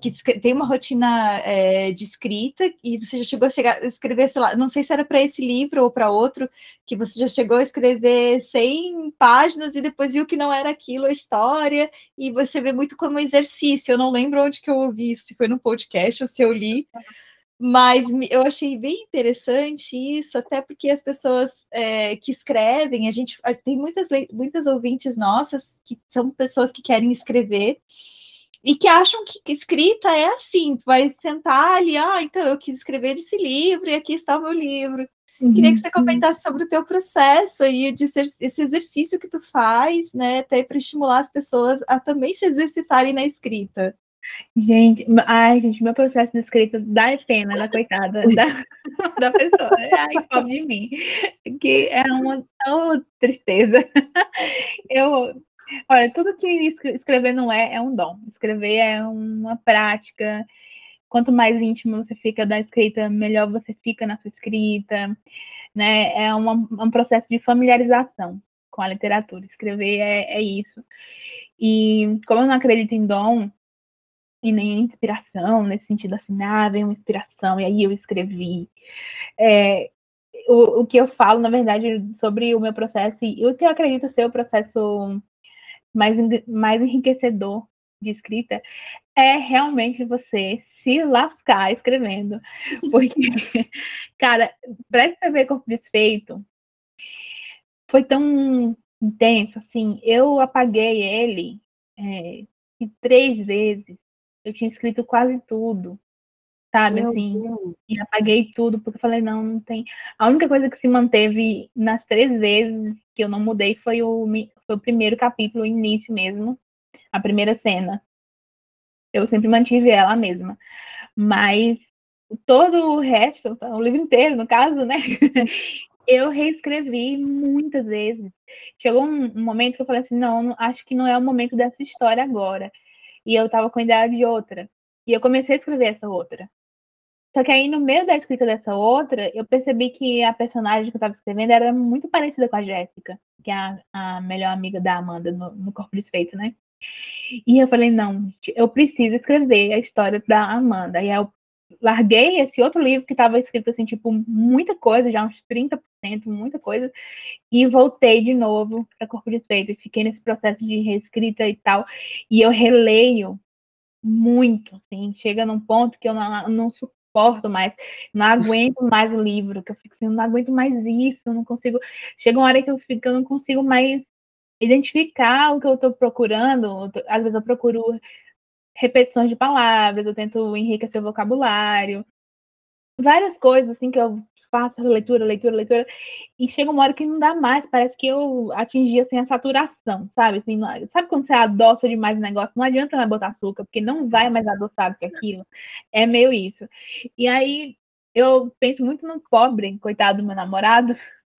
que tem uma rotina é, de escrita e você já chegou a, chegar, a escrever, sei lá, não sei se era para esse livro ou para outro, que você já chegou a escrever 100 páginas e depois viu que não era aquilo a história, e você vê muito como exercício. Eu não lembro onde que eu ouvi isso, se foi no podcast ou se eu li, mas eu achei bem interessante isso, até porque as pessoas é, que escrevem, a gente tem muitas, muitas ouvintes nossas que são pessoas que querem escrever e que acham que escrita é assim, tu vai sentar ali, ah, então eu quis escrever esse livro e aqui está o meu livro. Uhum. Queria que você comentasse sobre o teu processo e de ser, esse exercício que tu faz, né, até para estimular as pessoas a também se exercitarem na escrita. Gente, ai, gente, meu processo de escrita dá pena da coitada da, da pessoa. Ai, pobre de mim. Que é uma tão tristeza. Eu, Olha, tudo que escrever não é, é um dom. Escrever é uma prática. Quanto mais íntimo você fica da escrita, melhor você fica na sua escrita. Né? É uma, um processo de familiarização com a literatura. Escrever é, é isso. E como eu não acredito em dom e nem em inspiração, nesse sentido assim, ah, vem uma inspiração, e aí eu escrevi. É, o, o que eu falo, na verdade, sobre o meu processo, e o que eu acredito ser o processo mais, mais enriquecedor de escrita é realmente você se lascar escrevendo. Porque, cara, para escrever Corpo Desfeito foi tão intenso, assim, eu apaguei ele é, três vezes. Eu tinha escrito quase tudo, sabe, Meu assim, Deus. e apaguei tudo, porque eu falei, não, não tem. A única coisa que se manteve nas três vezes que eu não mudei foi o, foi o primeiro capítulo, o início mesmo, a primeira cena. Eu sempre mantive ela mesma. Mas todo o resto, o livro inteiro, no caso, né? eu reescrevi muitas vezes. Chegou um, um, momento que eu falei assim, não, acho que não é o momento dessa história agora. E eu tava com a ideia de outra. E eu comecei a escrever essa outra. Só que aí, no meio da escrita dessa outra, eu percebi que a personagem que eu estava escrevendo era muito parecida com a Jéssica, que é a, a, melhor amiga da Amanda no, no Corpo Desfeito, né? E eu falei, não, eu preciso escrever a história da Amanda. E aí eu larguei esse outro livro que estava escrito assim, tipo, muita coisa, já uns 30%, muita coisa, e voltei de novo para Corpo Desfeito e fiquei nesse processo de reescrita e tal. E eu releio muito, assim, chega num ponto que eu não, não suporto mais, não aguento mais o livro, que eu fico assim, não aguento mais isso, não consigo. Chega uma hora que eu fico, eu não consigo mais identificar o que eu estou procurando. Às vezes eu procuro repetições de palavras, eu tento enriquecer o vocabulário, várias coisas assim que eu faço leitura, leitura, leitura, e chega uma hora que não dá mais, parece que eu atingi assim a saturação, sabe? Assim, não, sabe quando você adoça demais o negócio, não adianta mais botar açúcar, porque não vai mais adoçado que aquilo. É meio isso. E aí eu penso muito no pobre, coitado do meu namorado,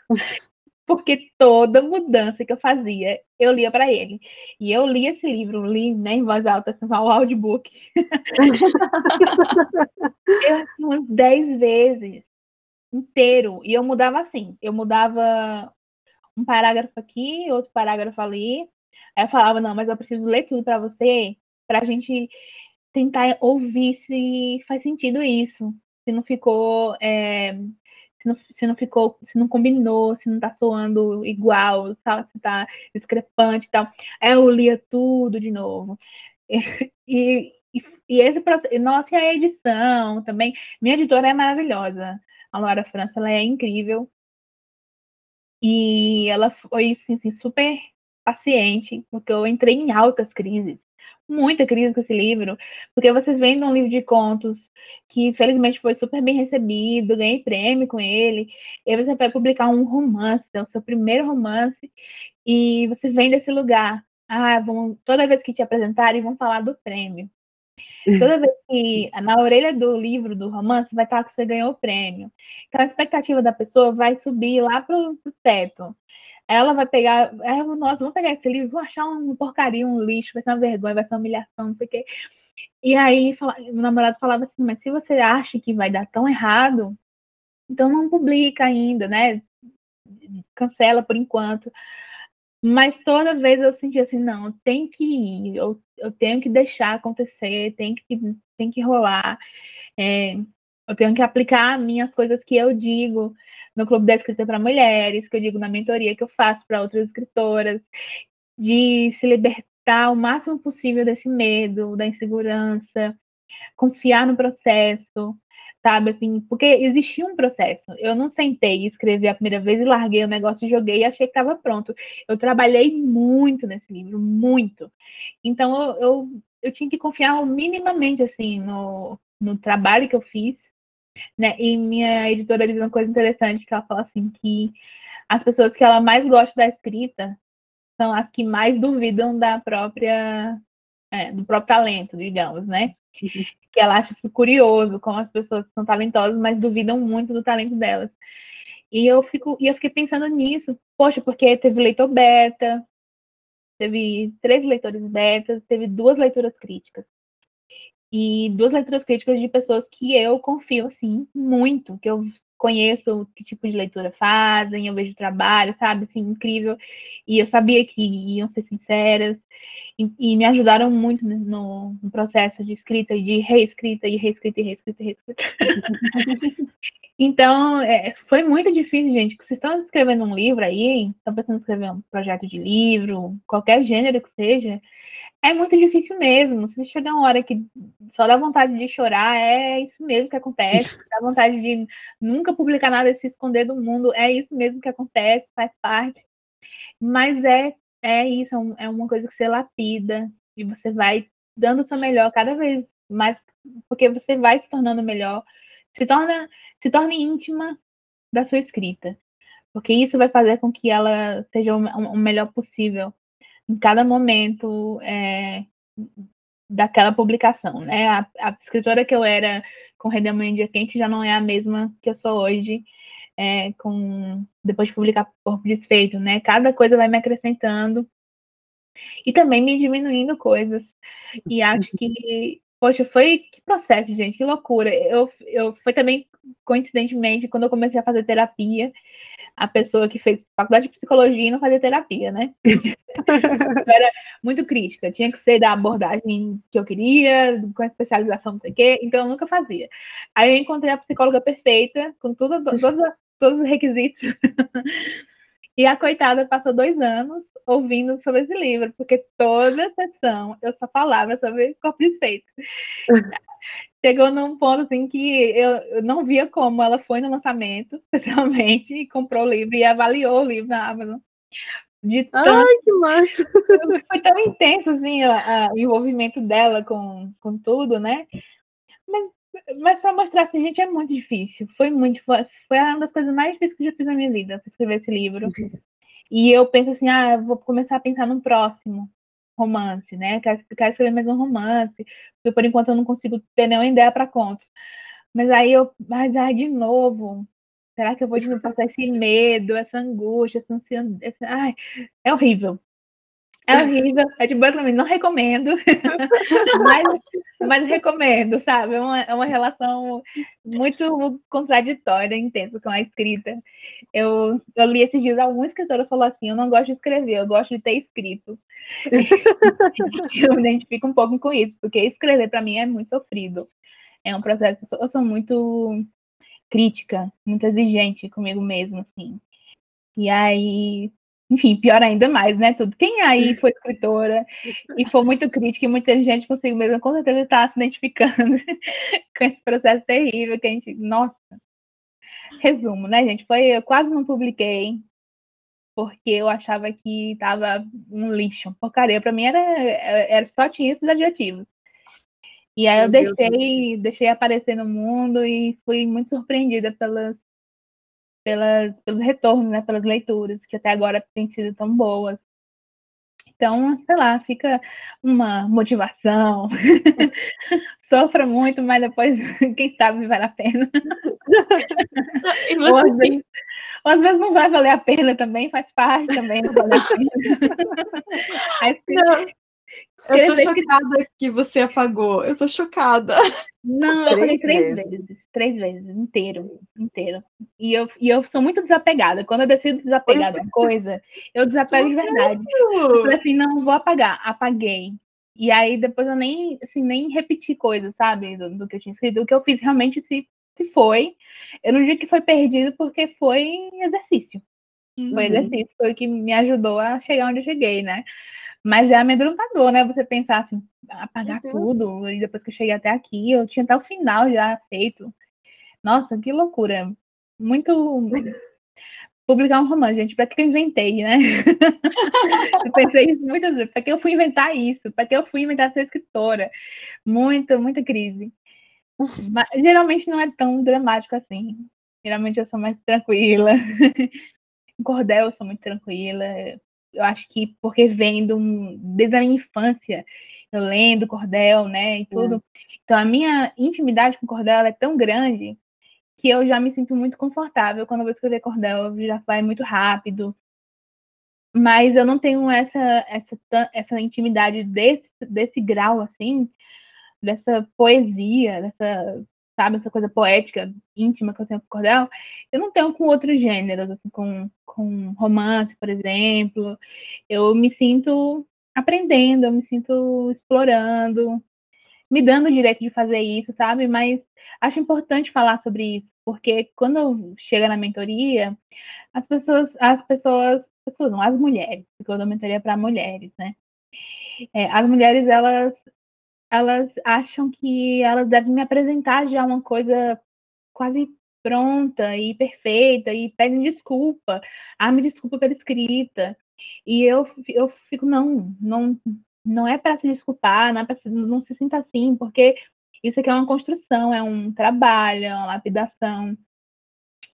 porque toda mudança que eu fazia, eu lia para ele. E eu li esse livro, li né, em voz alta, assim, o audiobook. eu, umas dez vezes inteiro. E eu mudava assim, eu mudava um parágrafo aqui, outro parágrafo ali. Aí eu falava, não, mas eu preciso ler tudo para você, para a gente tentar ouvir se faz sentido isso, se não ficou, é, se, não, se não ficou, se não combinou, se não tá soando igual, sabe? se tá discrepante e tal. Aí eu lia tudo de novo. E, e, e esse processo, nossa, e a edição também. Minha editora é maravilhosa. A Laura França, ela é incrível. E ela foi assim, super paciente, porque eu entrei em altas crises muita crise com esse livro, porque vocês vendo um livro de contos que infelizmente foi super bem recebido, ganhei prêmio com ele, e você vai publicar um romance, é o seu primeiro romance, e você vem desse lugar. Ah, vão, toda vez que te apresentarem, vão falar do prêmio. Toda vez que na orelha do livro, do romance, vai estar que você ganhou o prêmio. Então a expectativa da pessoa vai subir lá pro, pro teto ela vai pegar, nossa, vamos pegar esse livro, vou achar uma porcaria, um lixo, vai ser uma vergonha, vai ser uma humilhação, não sei o quê. E aí o namorado falava assim, mas se você acha que vai dar tão errado, então não publica ainda, né? Cancela por enquanto. Mas toda vez eu sentia assim, não, tem que ir, eu, eu tenho que deixar acontecer, tem que, tem que rolar. É, eu tenho que aplicar minhas coisas que eu digo no Clube da Escrita para Mulheres, que eu digo na mentoria que eu faço para outras escritoras, de se libertar o máximo possível desse medo, da insegurança, confiar no processo, sabe? Assim, porque existia um processo. Eu não sentei e escrevi a primeira vez e larguei o negócio e joguei e achei que estava pronto. Eu trabalhei muito nesse livro, muito. Então eu, eu, eu tinha que confiar minimamente assim no, no trabalho que eu fiz né? E minha editora diz uma coisa interessante, que ela fala assim, que as pessoas que ela mais gosta da escrita são as que mais duvidam da própria, é, do próprio talento, digamos, né? Que ela acha isso curioso, como as pessoas são talentosas, mas duvidam muito do talento delas. E eu fico, e eu fiquei pensando nisso, poxa, porque teve leitor beta, teve três leitores betas, teve duas leituras críticas. E duas leituras críticas de pessoas que eu confio, assim, muito, que eu conheço que tipo de leitura fazem, eu vejo trabalho, sabe, assim, incrível, e eu sabia que iam ser sinceras, e, e me ajudaram muito no, no, processo de escrita e de reescrita, e reescrita, e reescrita, e reescrita. então, é, foi muito difícil, gente, vocês estão escrevendo um livro aí, estão pensando em escrever um projeto de livro, qualquer gênero que seja, é muito difícil mesmo. Se chegar uma hora que só dá vontade de chorar, é isso mesmo que acontece. Dá vontade de nunca publicar nada e se esconder do mundo, é isso mesmo que acontece, faz parte. Mas é, é isso, é, é uma coisa que você lapida e você vai dando o seu melhor cada vez mais, porque você vai se tornando melhor, se torna, se torna íntima da sua escrita. Porque isso vai fazer com que ela seja o, melhor possível em cada momento é, daquela publicação, né? A, a, escritora que eu era com Redemoinho Dia Quente já não é a mesma que eu sou hoje, é, com depois de publicar Corpo Desfeito, né? Cada coisa vai me acrescentando e também me diminuindo coisas. E acho que, poxa, foi que processo, gente, que loucura. Eu, eu foi também coincidentemente quando eu comecei a fazer terapia, a pessoa que fez faculdade de psicologia não fazia terapia, né? era muito crítica, tinha que ser da abordagem que eu queria, com a especialização não sei o quê, então eu nunca fazia. Aí eu encontrei a psicóloga perfeita, com tudo, todos, todos os requisitos. e a coitada passou dois anos ouvindo sobre esse livro, porque toda sessão eu só falava sobre corpo desfeito chegou num ponto assim que eu, eu, não via como ela foi no lançamento, especialmente, e comprou o livro e avaliou o livro na Amazon. De tanto, Ai, que massa! Foi tão intenso assim o envolvimento dela com, com tudo, né? Mas, para mostrar assim, gente, é muito difícil. Foi muito, foi, uma das coisas mais difíceis que eu já fiz na minha vida, escrever esse livro. Uhum. E eu penso assim, ah, eu vou começar a pensar no próximo romance, né? Quero, quero escrever mais um romance, porque por enquanto eu não consigo ter nenhuma ideia para contos. Mas aí eu, mas ai, de novo, será que eu vou de novo passar esse medo, essa angústia, essa ansiedade? Essa, ai, é horrível. É horrível. É tipo, basicamente, não recomendo. mas, mas recomendo, sabe? É uma, é uma relação muito contraditória, intensa com a escrita. Eu, eu li esses dias, algum escritor falou assim: Eu não gosto de escrever, eu gosto de ter escrito. eu me identifico um pouco com isso, porque escrever para mim é muito sofrido. É um processo. Eu sou, muito crítica, muito exigente comigo mesmo, assim. E aí, enfim, pior ainda mais, né? Tudo. Quem aí foi escritora e foi muito crítica e muita gente consigo mesmo, com certeza está se identificando com esse processo terrível que a gente. Nossa! Resumo, né, gente? Foi, eu quase não publiquei, porque eu achava que estava um lixo, porcaria. Para mim era, era só tinha esses adjetivos. E aí eu deixei, deixei aparecer no mundo e fui muito surpreendida pelas pelas, pelos retornos, né, pelas leituras, que até agora têm sido tão boas. Então, sei lá, fica uma motivação. Sofra muito, mas depois, quem sabe, vale a pena. ou, às vezes, ou às vezes não vai valer a pena também, faz parte também, não vale a pena. Aí. Eu tô chocada que você apagou. Eu tô chocada. Não, eu falei três vezes. vezes. Três vezes, inteiro, inteiro. E eu, e eu sou muito desapegada. Quando eu decido desapegar da coisa, eu desapego de verdade. Eu falei assim, não, vou apagar. Apaguei. E aí depois eu nem, assim, nem repeti coisas, sabe, do, do, que eu tinha escrito. O que eu fiz realmente se, se foi. Eu não digo que foi perdido porque foi exercício. Uhum. Foi exercício, foi o que me ajudou a chegar onde eu cheguei, né? Mas é amedrontador, né? Você pensar assim, apagar uhum. tudo, e depois que eu cheguei até aqui, eu tinha até o final já feito. Nossa, que loucura. Muito. Publicar um romance, gente, para que eu inventei, né? eu pensei isso muitas vezes, para que eu fui inventar isso? Para que eu fui inventar ser escritora? Muita, muita crise. Mas, geralmente não é tão dramático assim. Geralmente eu sou mais tranquila. em cordel eu sou muito tranquila eu acho que porque vem um, desde a minha infância, eu lendo cordel, né, e tudo. É. Então a minha intimidade com cordel é tão grande que eu já me sinto muito confortável quando eu vou escrever cordel, já vai muito rápido. Mas eu não tenho essa essa essa intimidade desse desse grau assim, dessa poesia, dessa sabe, essa coisa poética, íntima que eu tenho com cordel, eu não tenho com outros gêneros, assim, com, com romance, por exemplo. Eu me sinto aprendendo, eu me sinto explorando, me dando o direito de fazer isso, sabe? Mas acho importante falar sobre isso, porque quando chega na mentoria, as pessoas, as pessoas, pessoas não, as mulheres, porque eu dou mentoria para mulheres, né? É, as mulheres, elas elas acham que elas devem me apresentar já uma coisa quase pronta e perfeita e pedem desculpa. Ah, me desculpa pela escrita. E eu, eu fico, não, não, não é para se desculpar, não é para não se sinta assim, porque isso aqui é uma construção, é um trabalho, é uma lapidação,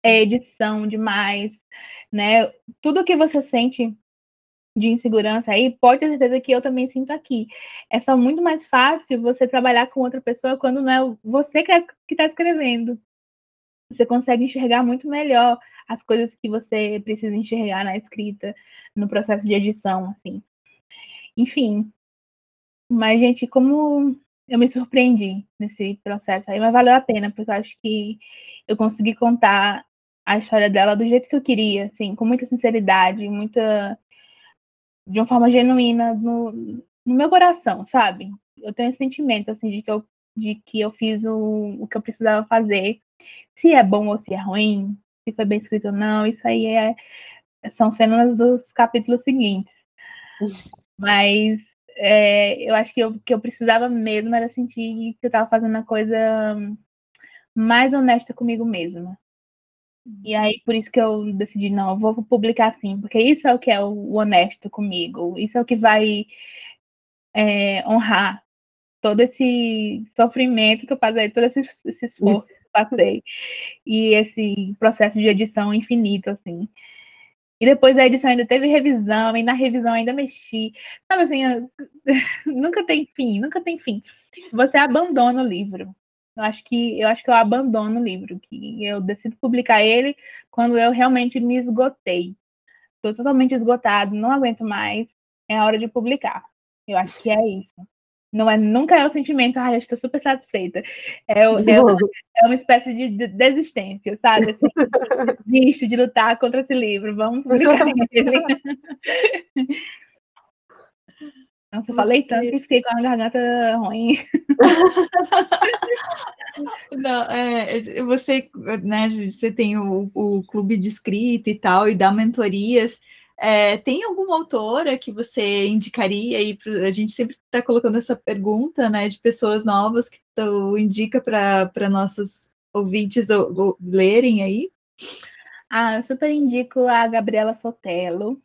é edição demais, né? Tudo que você sente de insegurança aí, pode ter certeza que eu também sinto aqui. É só muito mais fácil você trabalhar com outra pessoa quando não é você que está escrevendo. Você consegue enxergar muito melhor as coisas que você precisa enxergar na escrita, no processo de edição, assim. Enfim. Mas, gente, como eu me surpreendi nesse processo aí, mas valeu a pena, porque eu acho que eu consegui contar a história dela do jeito que eu queria, assim, com muita sinceridade, muita de uma forma genuína no, no meu coração, sabe? Eu tenho esse sentimento, assim, de que eu, de que eu fiz o, o que eu precisava fazer. Se é bom ou se é ruim, se foi bem escrito ou não, isso aí é, são cenas dos capítulos seguintes. Mas é, eu acho que o que eu precisava mesmo era sentir que eu estava fazendo a coisa mais honesta comigo mesma. E aí, por isso que eu decidi, não, eu vou publicar sim, porque isso é o que é o honesto comigo, isso é o que vai é, honrar todo esse sofrimento que eu passei, todo esse, esse esforço que eu passei, e esse processo de edição infinito, assim. E depois da edição ainda teve revisão, e na revisão ainda mexi. Sabe assim, nunca tem fim, nunca tem fim. Você abandona o livro. Eu acho que eu acho que eu abandono o livro, que eu decido publicar ele quando eu realmente me esgotei. Estou totalmente esgotado, não aguento mais. é a hora de publicar. Eu acho que é isso. Não é, nunca é o sentimento, ah, eu estou super satisfeita. É, é, é uma espécie de desistência, sabe? Assim, de lutar contra esse livro, vamos publicar ele. Nossa, você... falei tanto e fiquei com a garganta ruim. Não, é, você, né, você tem o, o clube de escrita e tal, e dá mentorias. É, tem alguma autora que você indicaria aí? A gente sempre está colocando essa pergunta, né, de pessoas novas que tu indica para nossos ouvintes ou, ou, lerem aí? Ah, eu super indico a Gabriela Sotelo.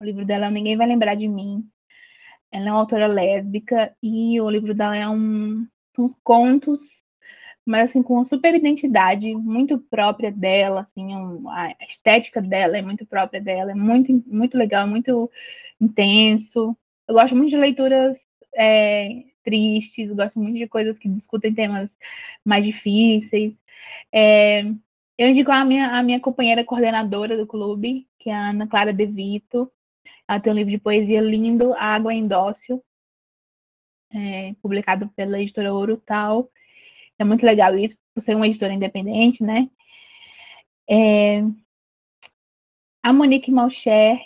O livro dela Ninguém Vai Lembrar de Mim. Ela é uma autora lésbica e o livro dela é um, uns contos mas assim com uma super identidade muito própria dela, assim, um, a estética dela é muito própria dela, é muito muito legal, muito intenso. Eu gosto muito de leituras é, tristes, gosto muito de coisas que discutem temas mais difíceis. É, eu indico a minha, a minha companheira coordenadora do clube, que é a Ana Clara De Vito. Ela tem um livro de poesia lindo, Água em Dócil, é, publicado pela editora Ouro Tal. É muito legal isso, por ser uma editora independente, né? É, a Monique Malcher,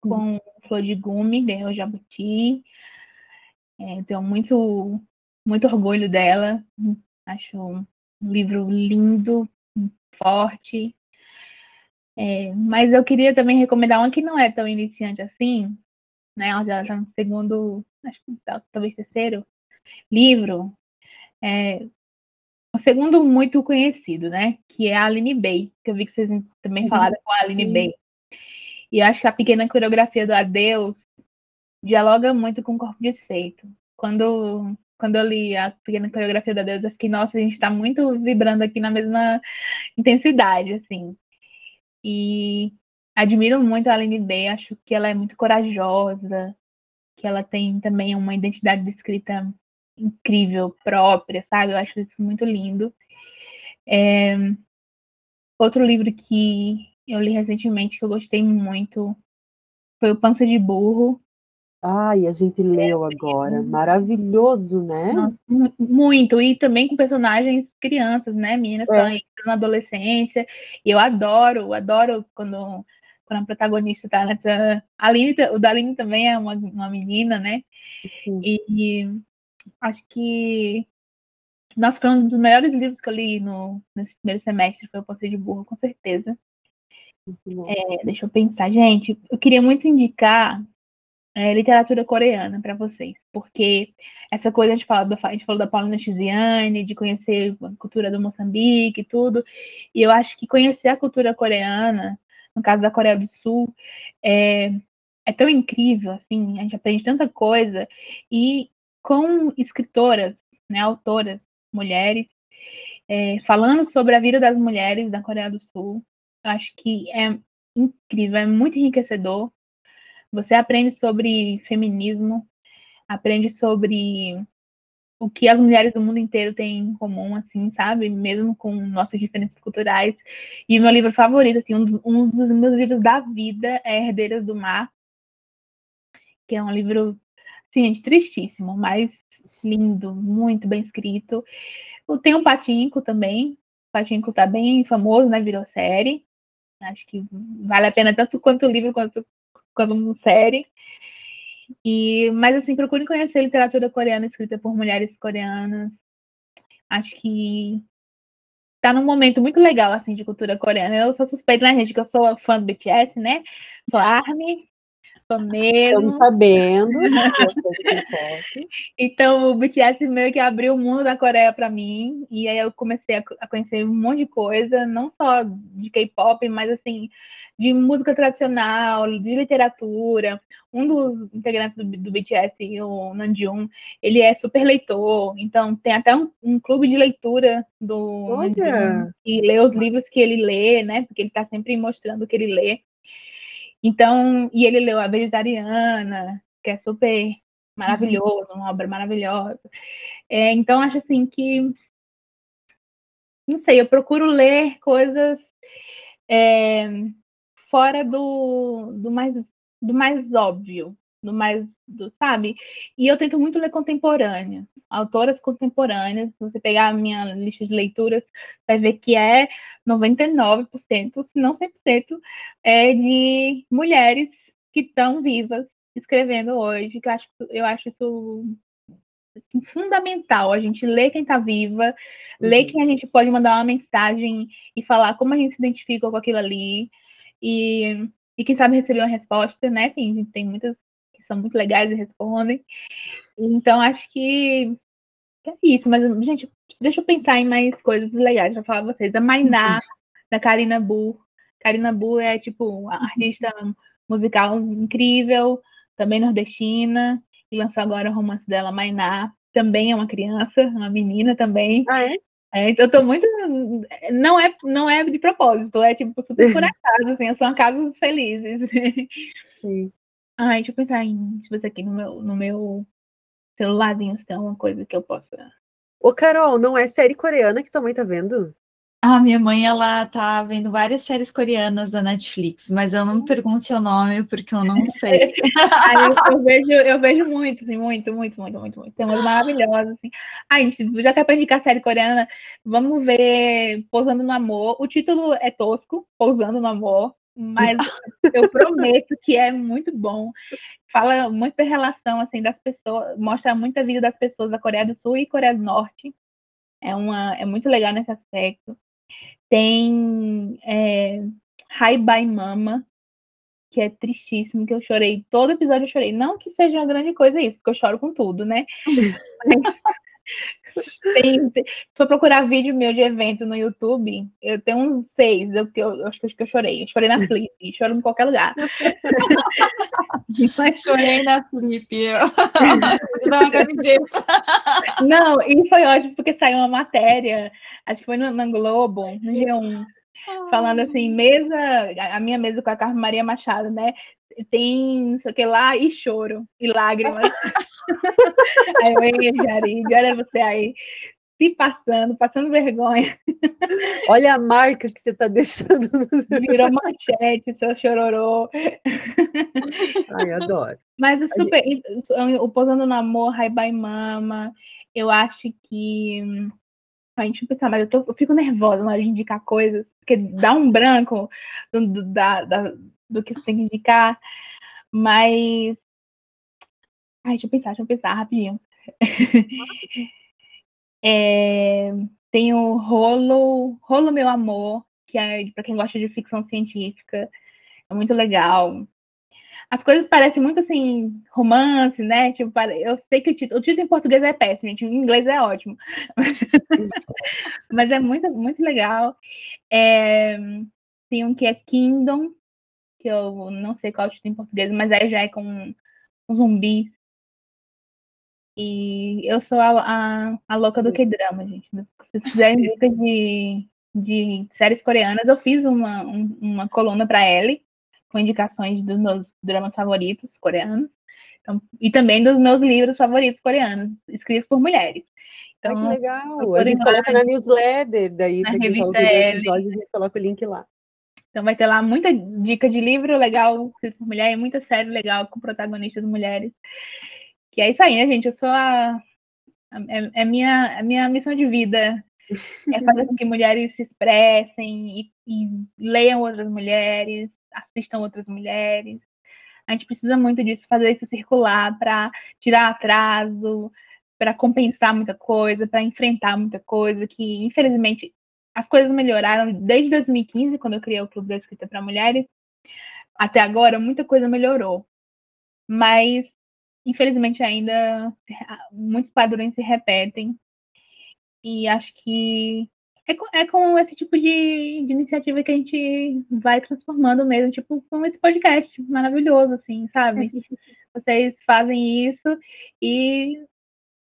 com Flor de Gume, ganhou Jabuti. É, tenho muito, muito orgulho dela. Acho um livro lindo, forte. É, mas eu queria também recomendar uma que não é tão iniciante assim, né? Ela já está no segundo, acho que talvez terceiro livro, é, o segundo muito conhecido, né? Que é a Aline Bay, que eu vi que vocês também uhum. falaram com a Aline Bay. E eu acho que a pequena coreografia do Adeus dialoga muito com o corpo desfeito. Quando, quando eu li a pequena coreografia do Adeus, eu fiquei, nossa, a gente está muito vibrando aqui na mesma intensidade, assim. E admiro muito a Aline Bay, acho que ela é muito corajosa, que ela tem também uma identidade de escrita incrível, própria, sabe? Eu acho isso muito lindo. É... Outro livro que eu li recentemente que eu gostei muito foi o Pança de Burro. Ai, a gente leu agora. Maravilhoso, né? Nossa, muito. E também com personagens crianças, né? Meninas é. estão na adolescência. E eu adoro, adoro quando, quando a protagonista tá nessa. A Aline, o da Aline também é uma, uma menina, né? E, acho que nossa, foi um dos melhores livros que eu li no, nesse primeiro semestre, foi o Passeio de Burro, com certeza. É, deixa eu pensar, gente, eu queria muito indicar é, literatura coreana para vocês, porque essa coisa a gente, fala a gente falou da Paulina Tiziane, de conhecer a cultura do Moçambique e tudo, e eu acho que conhecer a cultura coreana, no caso da Coreia do Sul, é, é tão incrível, assim, a gente aprende tanta coisa, e com escritoras, né, autoras, mulheres, é, falando sobre a vida das mulheres da Coreia do Sul. Eu acho que é incrível, é muito enriquecedor. Você aprende sobre feminismo, aprende sobre o que as mulheres do mundo inteiro têm em comum, assim, sabe? Mesmo com nossas diferenças culturais. E meu livro favorito, assim, um dos, um dos meus livros da vida é Herdeiras do Mar, que é um livro Sim, tristíssimo, mas lindo, muito bem escrito. Tem o Patinco também. O Patinco tá bem famoso, né? Virou série. Acho que vale a pena tanto quanto o livro quanto, quanto uma série. E, mas assim, procure conhecer literatura coreana escrita por mulheres coreanas. Acho que tá num momento muito legal assim de cultura coreana. Eu sou suspeita, né, gente, que eu sou fã do BTS, né? Sou ARMY, mesmo. Estamos sabendo. então, o BTS meio que abriu o mundo da Coreia para mim. E aí eu comecei a, conhecer um monte de coisa, não só de K-pop, mas assim, de música tradicional, de literatura. Um dos integrantes do, do BTS, o Namjoon, ele é super leitor, então tem até um, um clube de leitura do Namjoon, que lê os livros que ele lê, né? Porque ele está sempre mostrando o que ele lê. Então, e ele leu A Vegetariana, que é super uhum. maravilhoso, uma obra maravilhosa. É, então, acho assim que, não sei, eu procuro ler coisas é, fora do, do mais do mais óbvio, do mais, do, sabe? E eu tento muito ler contemporâneas, autoras contemporâneas. Se você pegar a minha lista de leituras, vai ver que é 99%, se não 100%, é de mulheres que estão vivas escrevendo hoje, que eu acho, eu acho isso fundamental a gente ler quem está viva, uhum. ler quem a gente pode mandar uma mensagem e falar como a gente se identifica com aquilo ali e, e quem sabe receber uma resposta, né? Tem, a gente tem muitas que são muito legais e respondem. Então acho que, é isso, mas gente, deixa eu pensar em mais coisas legais para falar pra vocês. A Mainá, da Karina Bu. Karina Bu é tipo uma artista musical incrível, também nordestina e lançou agora o romance dela, Mainá, também é uma criança, uma menina também. Ah, é? É, então eu tô muito. Não é, não é de propósito, é tipo super por acaso, assim, são casos felizes. Sim. Ai, deixa eu pensar em. Deixa eu ver aqui no meu, no meu celularzinho se tem alguma coisa que eu possa. Ô, Carol, não é série coreana que tua mãe tá vendo? A minha mãe, ela tá vendo várias séries coreanas da Netflix, mas eu não me pergunte o nome porque eu não sei. eu, eu, vejo, eu vejo muito, assim, muito, muito, muito, muito, muito. Tem umas maravilhosas, assim. Ai, gente, já quer pra indicar série coreana, vamos ver Pousando no Amor. O título é tosco, Pousando no Amor, mas eu prometo que é muito bom. Fala muito da relação, assim, das pessoas, mostra muita vida das pessoas da Coreia do Sul e Coreia do Norte. É, uma, é muito legal nesse aspecto. Tem é, Hi Bye Mama, que é tristíssimo, que eu chorei. Todo episódio eu chorei. Não que seja uma grande coisa isso, porque eu choro com tudo, né? Tem, tem, se for procurar vídeo meu de evento no YouTube, eu tenho uns seis, eu, eu, eu acho que eu chorei. Eu chorei na Flip, choro em qualquer lugar. Mas... Chorei na Flip. Não, e foi ótimo porque saiu uma matéria, acho que foi no, no Globo, no G1, falando assim, mesa, a minha mesa com a Carmen Maria Machado, né? Tem não sei o que lá e choro e lágrimas. aí eu, ei, olha você aí se passando, passando vergonha. Olha a marca que você está deixando. Virou manchete, seu chororô. Ai, adoro. Mas o super. O Posando no Amor, Hi Bye Mama, eu acho que. A gente pensar, mas eu, tô, eu fico nervosa na hora de indicar coisas, porque dá um branco do, do, da, da, do que você tem que indicar. Mas. Ai, deixa eu pensar, deixa eu pensar rapidinho. é, tem o Rolo, Rolo Meu Amor, que é para quem gosta de ficção científica. É muito legal. As coisas parecem muito assim, romance, né? Tipo, eu sei que o título, o título em português é péssimo, gente. Em inglês é ótimo. Mas é muito, muito legal. É, tem um que é Kingdom, que eu não sei qual é o título em português, mas aí já é com um zumbi. E eu sou a, a, a louca do K-drama, gente. Se quiserem dicas de, de séries coreanas, eu fiz uma, um, uma coluna para Ellie, com indicações dos meus dramas favoritos coreanos. Então, e também dos meus livros favoritos coreanos, escritos por mulheres. Então, Ai, que legal! A gente coloca na newsletter, daí, na revista episódio, a gente coloca o link lá. Então vai ter lá muita dica de livro legal escrito por mulher e muita série legal com protagonistas mulheres. Que é isso aí, né, gente? Eu sou a. É, é minha, a minha missão de vida. É fazer com que mulheres se expressem e, e leiam outras mulheres, assistam outras mulheres. A gente precisa muito disso, fazer isso circular para tirar atraso, para compensar muita coisa, para enfrentar muita coisa que, infelizmente, as coisas melhoraram desde 2015, quando eu criei o Clube da Escrita para Mulheres, até agora, muita coisa melhorou. Mas, infelizmente, ainda muitos padrões se repetem. E acho que é com, é com esse tipo de, de, iniciativa que a gente vai transformando mesmo, tipo, com esse podcast maravilhoso, assim, sabe? Vocês fazem isso e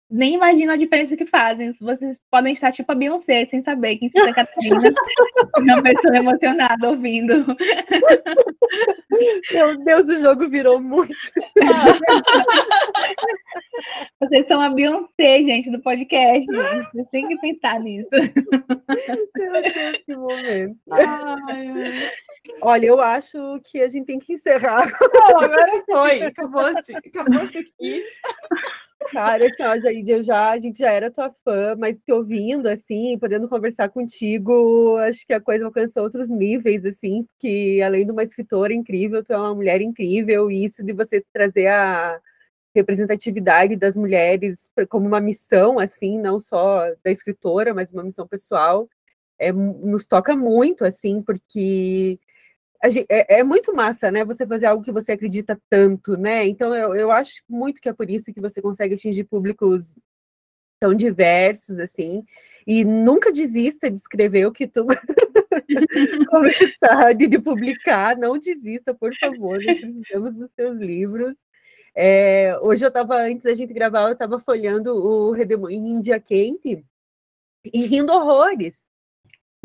nem imagino a diferença que fazem. Vocês podem estar tipo a Beyoncé, sem saber quem Santa Catarina uma pessoa emocionada ouvindo. Meu Deus, o jogo virou muito. Vocês são a Beyoncé, gente, do podcast. Gente. Vocês têm que pensar nisso. Meu Deus, que momento. Ai, Olha, eu acho que a gente tem que encerrar. Não, agora foi. Acabou-se. Acabou-se aqui. Cara, assim, ó, já, a gente já era tua fã, mas te ouvindo, assim, podendo conversar contigo, acho que a coisa alcançou outros níveis, assim, que além de uma escritora incrível, tu é uma mulher incrível, e isso de você trazer a representatividade das mulheres como uma missão, assim, não só da escritora, mas uma missão pessoal, é, nos toca muito, assim, porque Gente, é, é, muito massa, né? Você fazer algo que você acredita tanto, né? Então eu, eu acho muito que é por isso que você consegue atingir públicos tão diversos, assim. E nunca desista de escrever o que tu começar de, publicar. Não desista, por favor. Nós precisamos dos seus livros. É, hoje eu estava, antes da gente gravar, eu estava folhando o Redemoinho Índia Quente e rindo horrores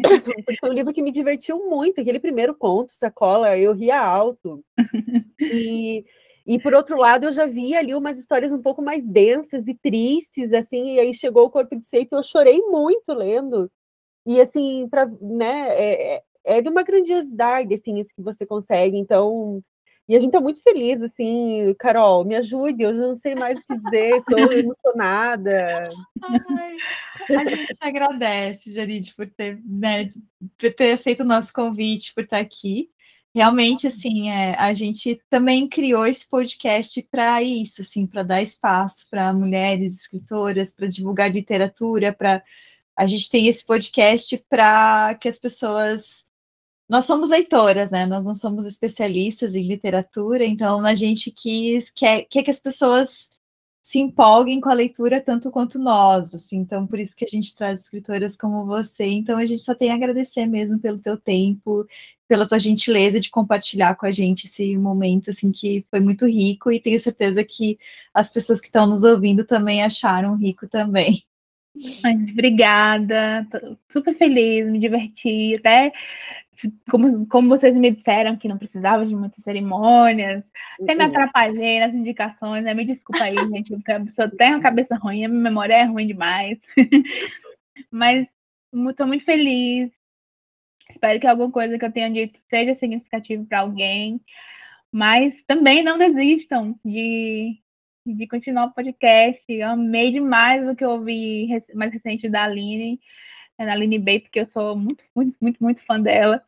foi um livro que me divertiu muito. Aquele primeiro conto, Sacola, eu ria alto. E, e por outro lado, eu já vi ali umas histórias um pouco mais densas e tristes, assim. E aí chegou o Corpo de Seito, eu chorei muito lendo. E assim, para né, é, é, é de uma grandiosidade, assim, isso que você consegue. Então, e a gente está muito feliz, assim, Carol, me ajude, eu não sei mais o que dizer, estou emocionada. Ai, a gente agradece, Jarid, por ter, né, por ter aceito o nosso convite, por estar aqui. Realmente, assim, é, a gente também criou esse podcast para isso, assim, para dar espaço para mulheres escritoras, para divulgar literatura, para a gente tem esse podcast para que as pessoas nós somos leitoras, né? Nós não somos especialistas em literatura, então a gente quis quer, quer que as pessoas se empolguem com a leitura tanto quanto nós, assim, então por isso que a gente traz escritoras como você, então a gente só tem a agradecer mesmo pelo teu tempo, pela tua gentileza de compartilhar com a gente esse momento, assim, que foi muito rico. E tenho certeza que as pessoas que estão nos ouvindo também acharam rico também. Obrigada, Tô super feliz, me diverti, até como, como vocês me disseram que não precisava de muitas cerimônias, até me uhum. atrapalhei nas indicações, né? Me desculpa aí, gente, a pessoa tem uma cabeça ruim, a minha memória é ruim demais. Mas estou muito feliz. Espero que alguma coisa que eu tenha dito seja significativa para alguém. Mas também não desistam de, de continuar o podcast. Eu amei demais o que eu ouvi mais recente da Aline na Aline Bay, porque eu sou muito, muito, muito, muito fã dela.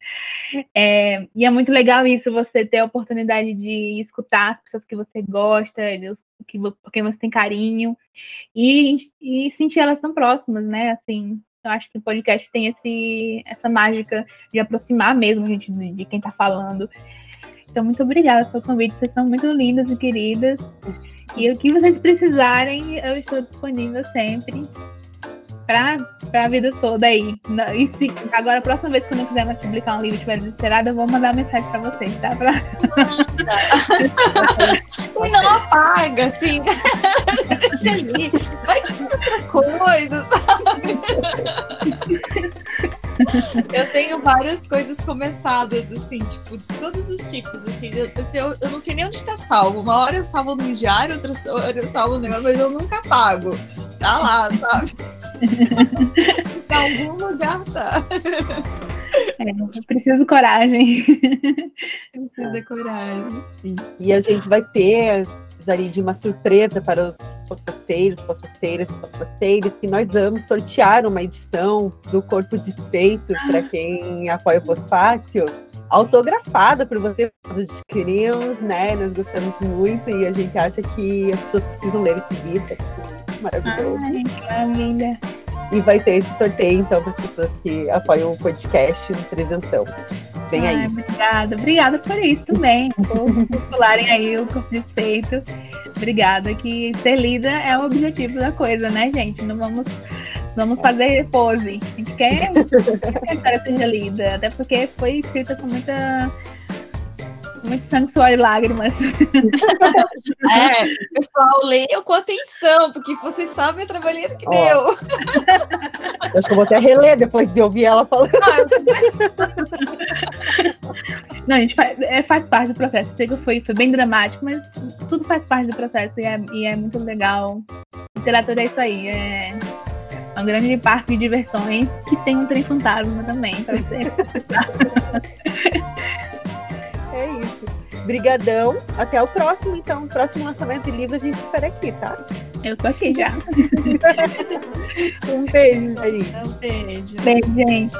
É, e é muito legal isso, você ter a oportunidade de escutar as pessoas que você gosta, que, você tem carinho, e, e sentir elas tão próximas, né? Assim, eu acho que o podcast tem esse, essa mágica de aproximar mesmo a gente de, de quem está falando. Então, muito obrigada pelo convite, vocês são muito lindas e queridas. E o que vocês precisarem, eu estou disponível sempre pra, pra vida toda aí. E se, agora, a próxima vez que eu não quiser mais publicar um livro e estiver desesperada, eu vou mandar uma mensagem pra vocês, tá? Pra... não apaga, assim. Deixa ali. Vai que outra coisa, sabe? Eu tenho várias coisas começadas, assim, tipo, de todos os tipos, assim. Eu, eu, eu, não sei nem onde tá salvo. Uma hora eu salvo no diário, outra hora eu salvo no negócio, mas eu nunca apago. Tá lá, sabe? em algum lugar tá. É, preciso coragem. Precisa coragem, sim. E a gente vai ter, Jarid, uma surpresa para os postaceiros, postaceiras e postaceiras, que nós vamos sortear uma edição do Corpo Desfeito para quem apoia o Fosfácil, autografada por você, adquiriam, né? Nós gostamos muito e a gente acha que as pessoas precisam ler esse livro. É maravilhoso. Ai, que linda. E vai ter esse sorteio, então, para as pessoas que apoiam o podcast no Presentão. Vem aí. Obrigada, obrigada por isso também, por popularem aí o corpo de peito. Obrigada, que ser lida é o objetivo da coisa, né, gente? Não vamos, vamos fazer pose. A gente quer que a história seja lida, até porque foi escrita com muita muito sangue, suor e lágrimas. É, pessoal, leiam com atenção, porque vocês sabem a trabalheira que Ó, deu. Acho que eu vou até reler depois de ouvir ela falando. Não, a gente faz, é, faz parte do processo. Sei que foi, foi bem dramático, mas tudo faz parte do processo e é, e é muito legal. Literatura é isso aí. É um grande parque de diversões que tem um trem fantasma também, pra você. Brigadão. Até o próximo, então. Próximo lançamento de livro a gente espera aqui, tá? Eu tô aqui já. um beijo aí. Um beijo. Beijo, gente.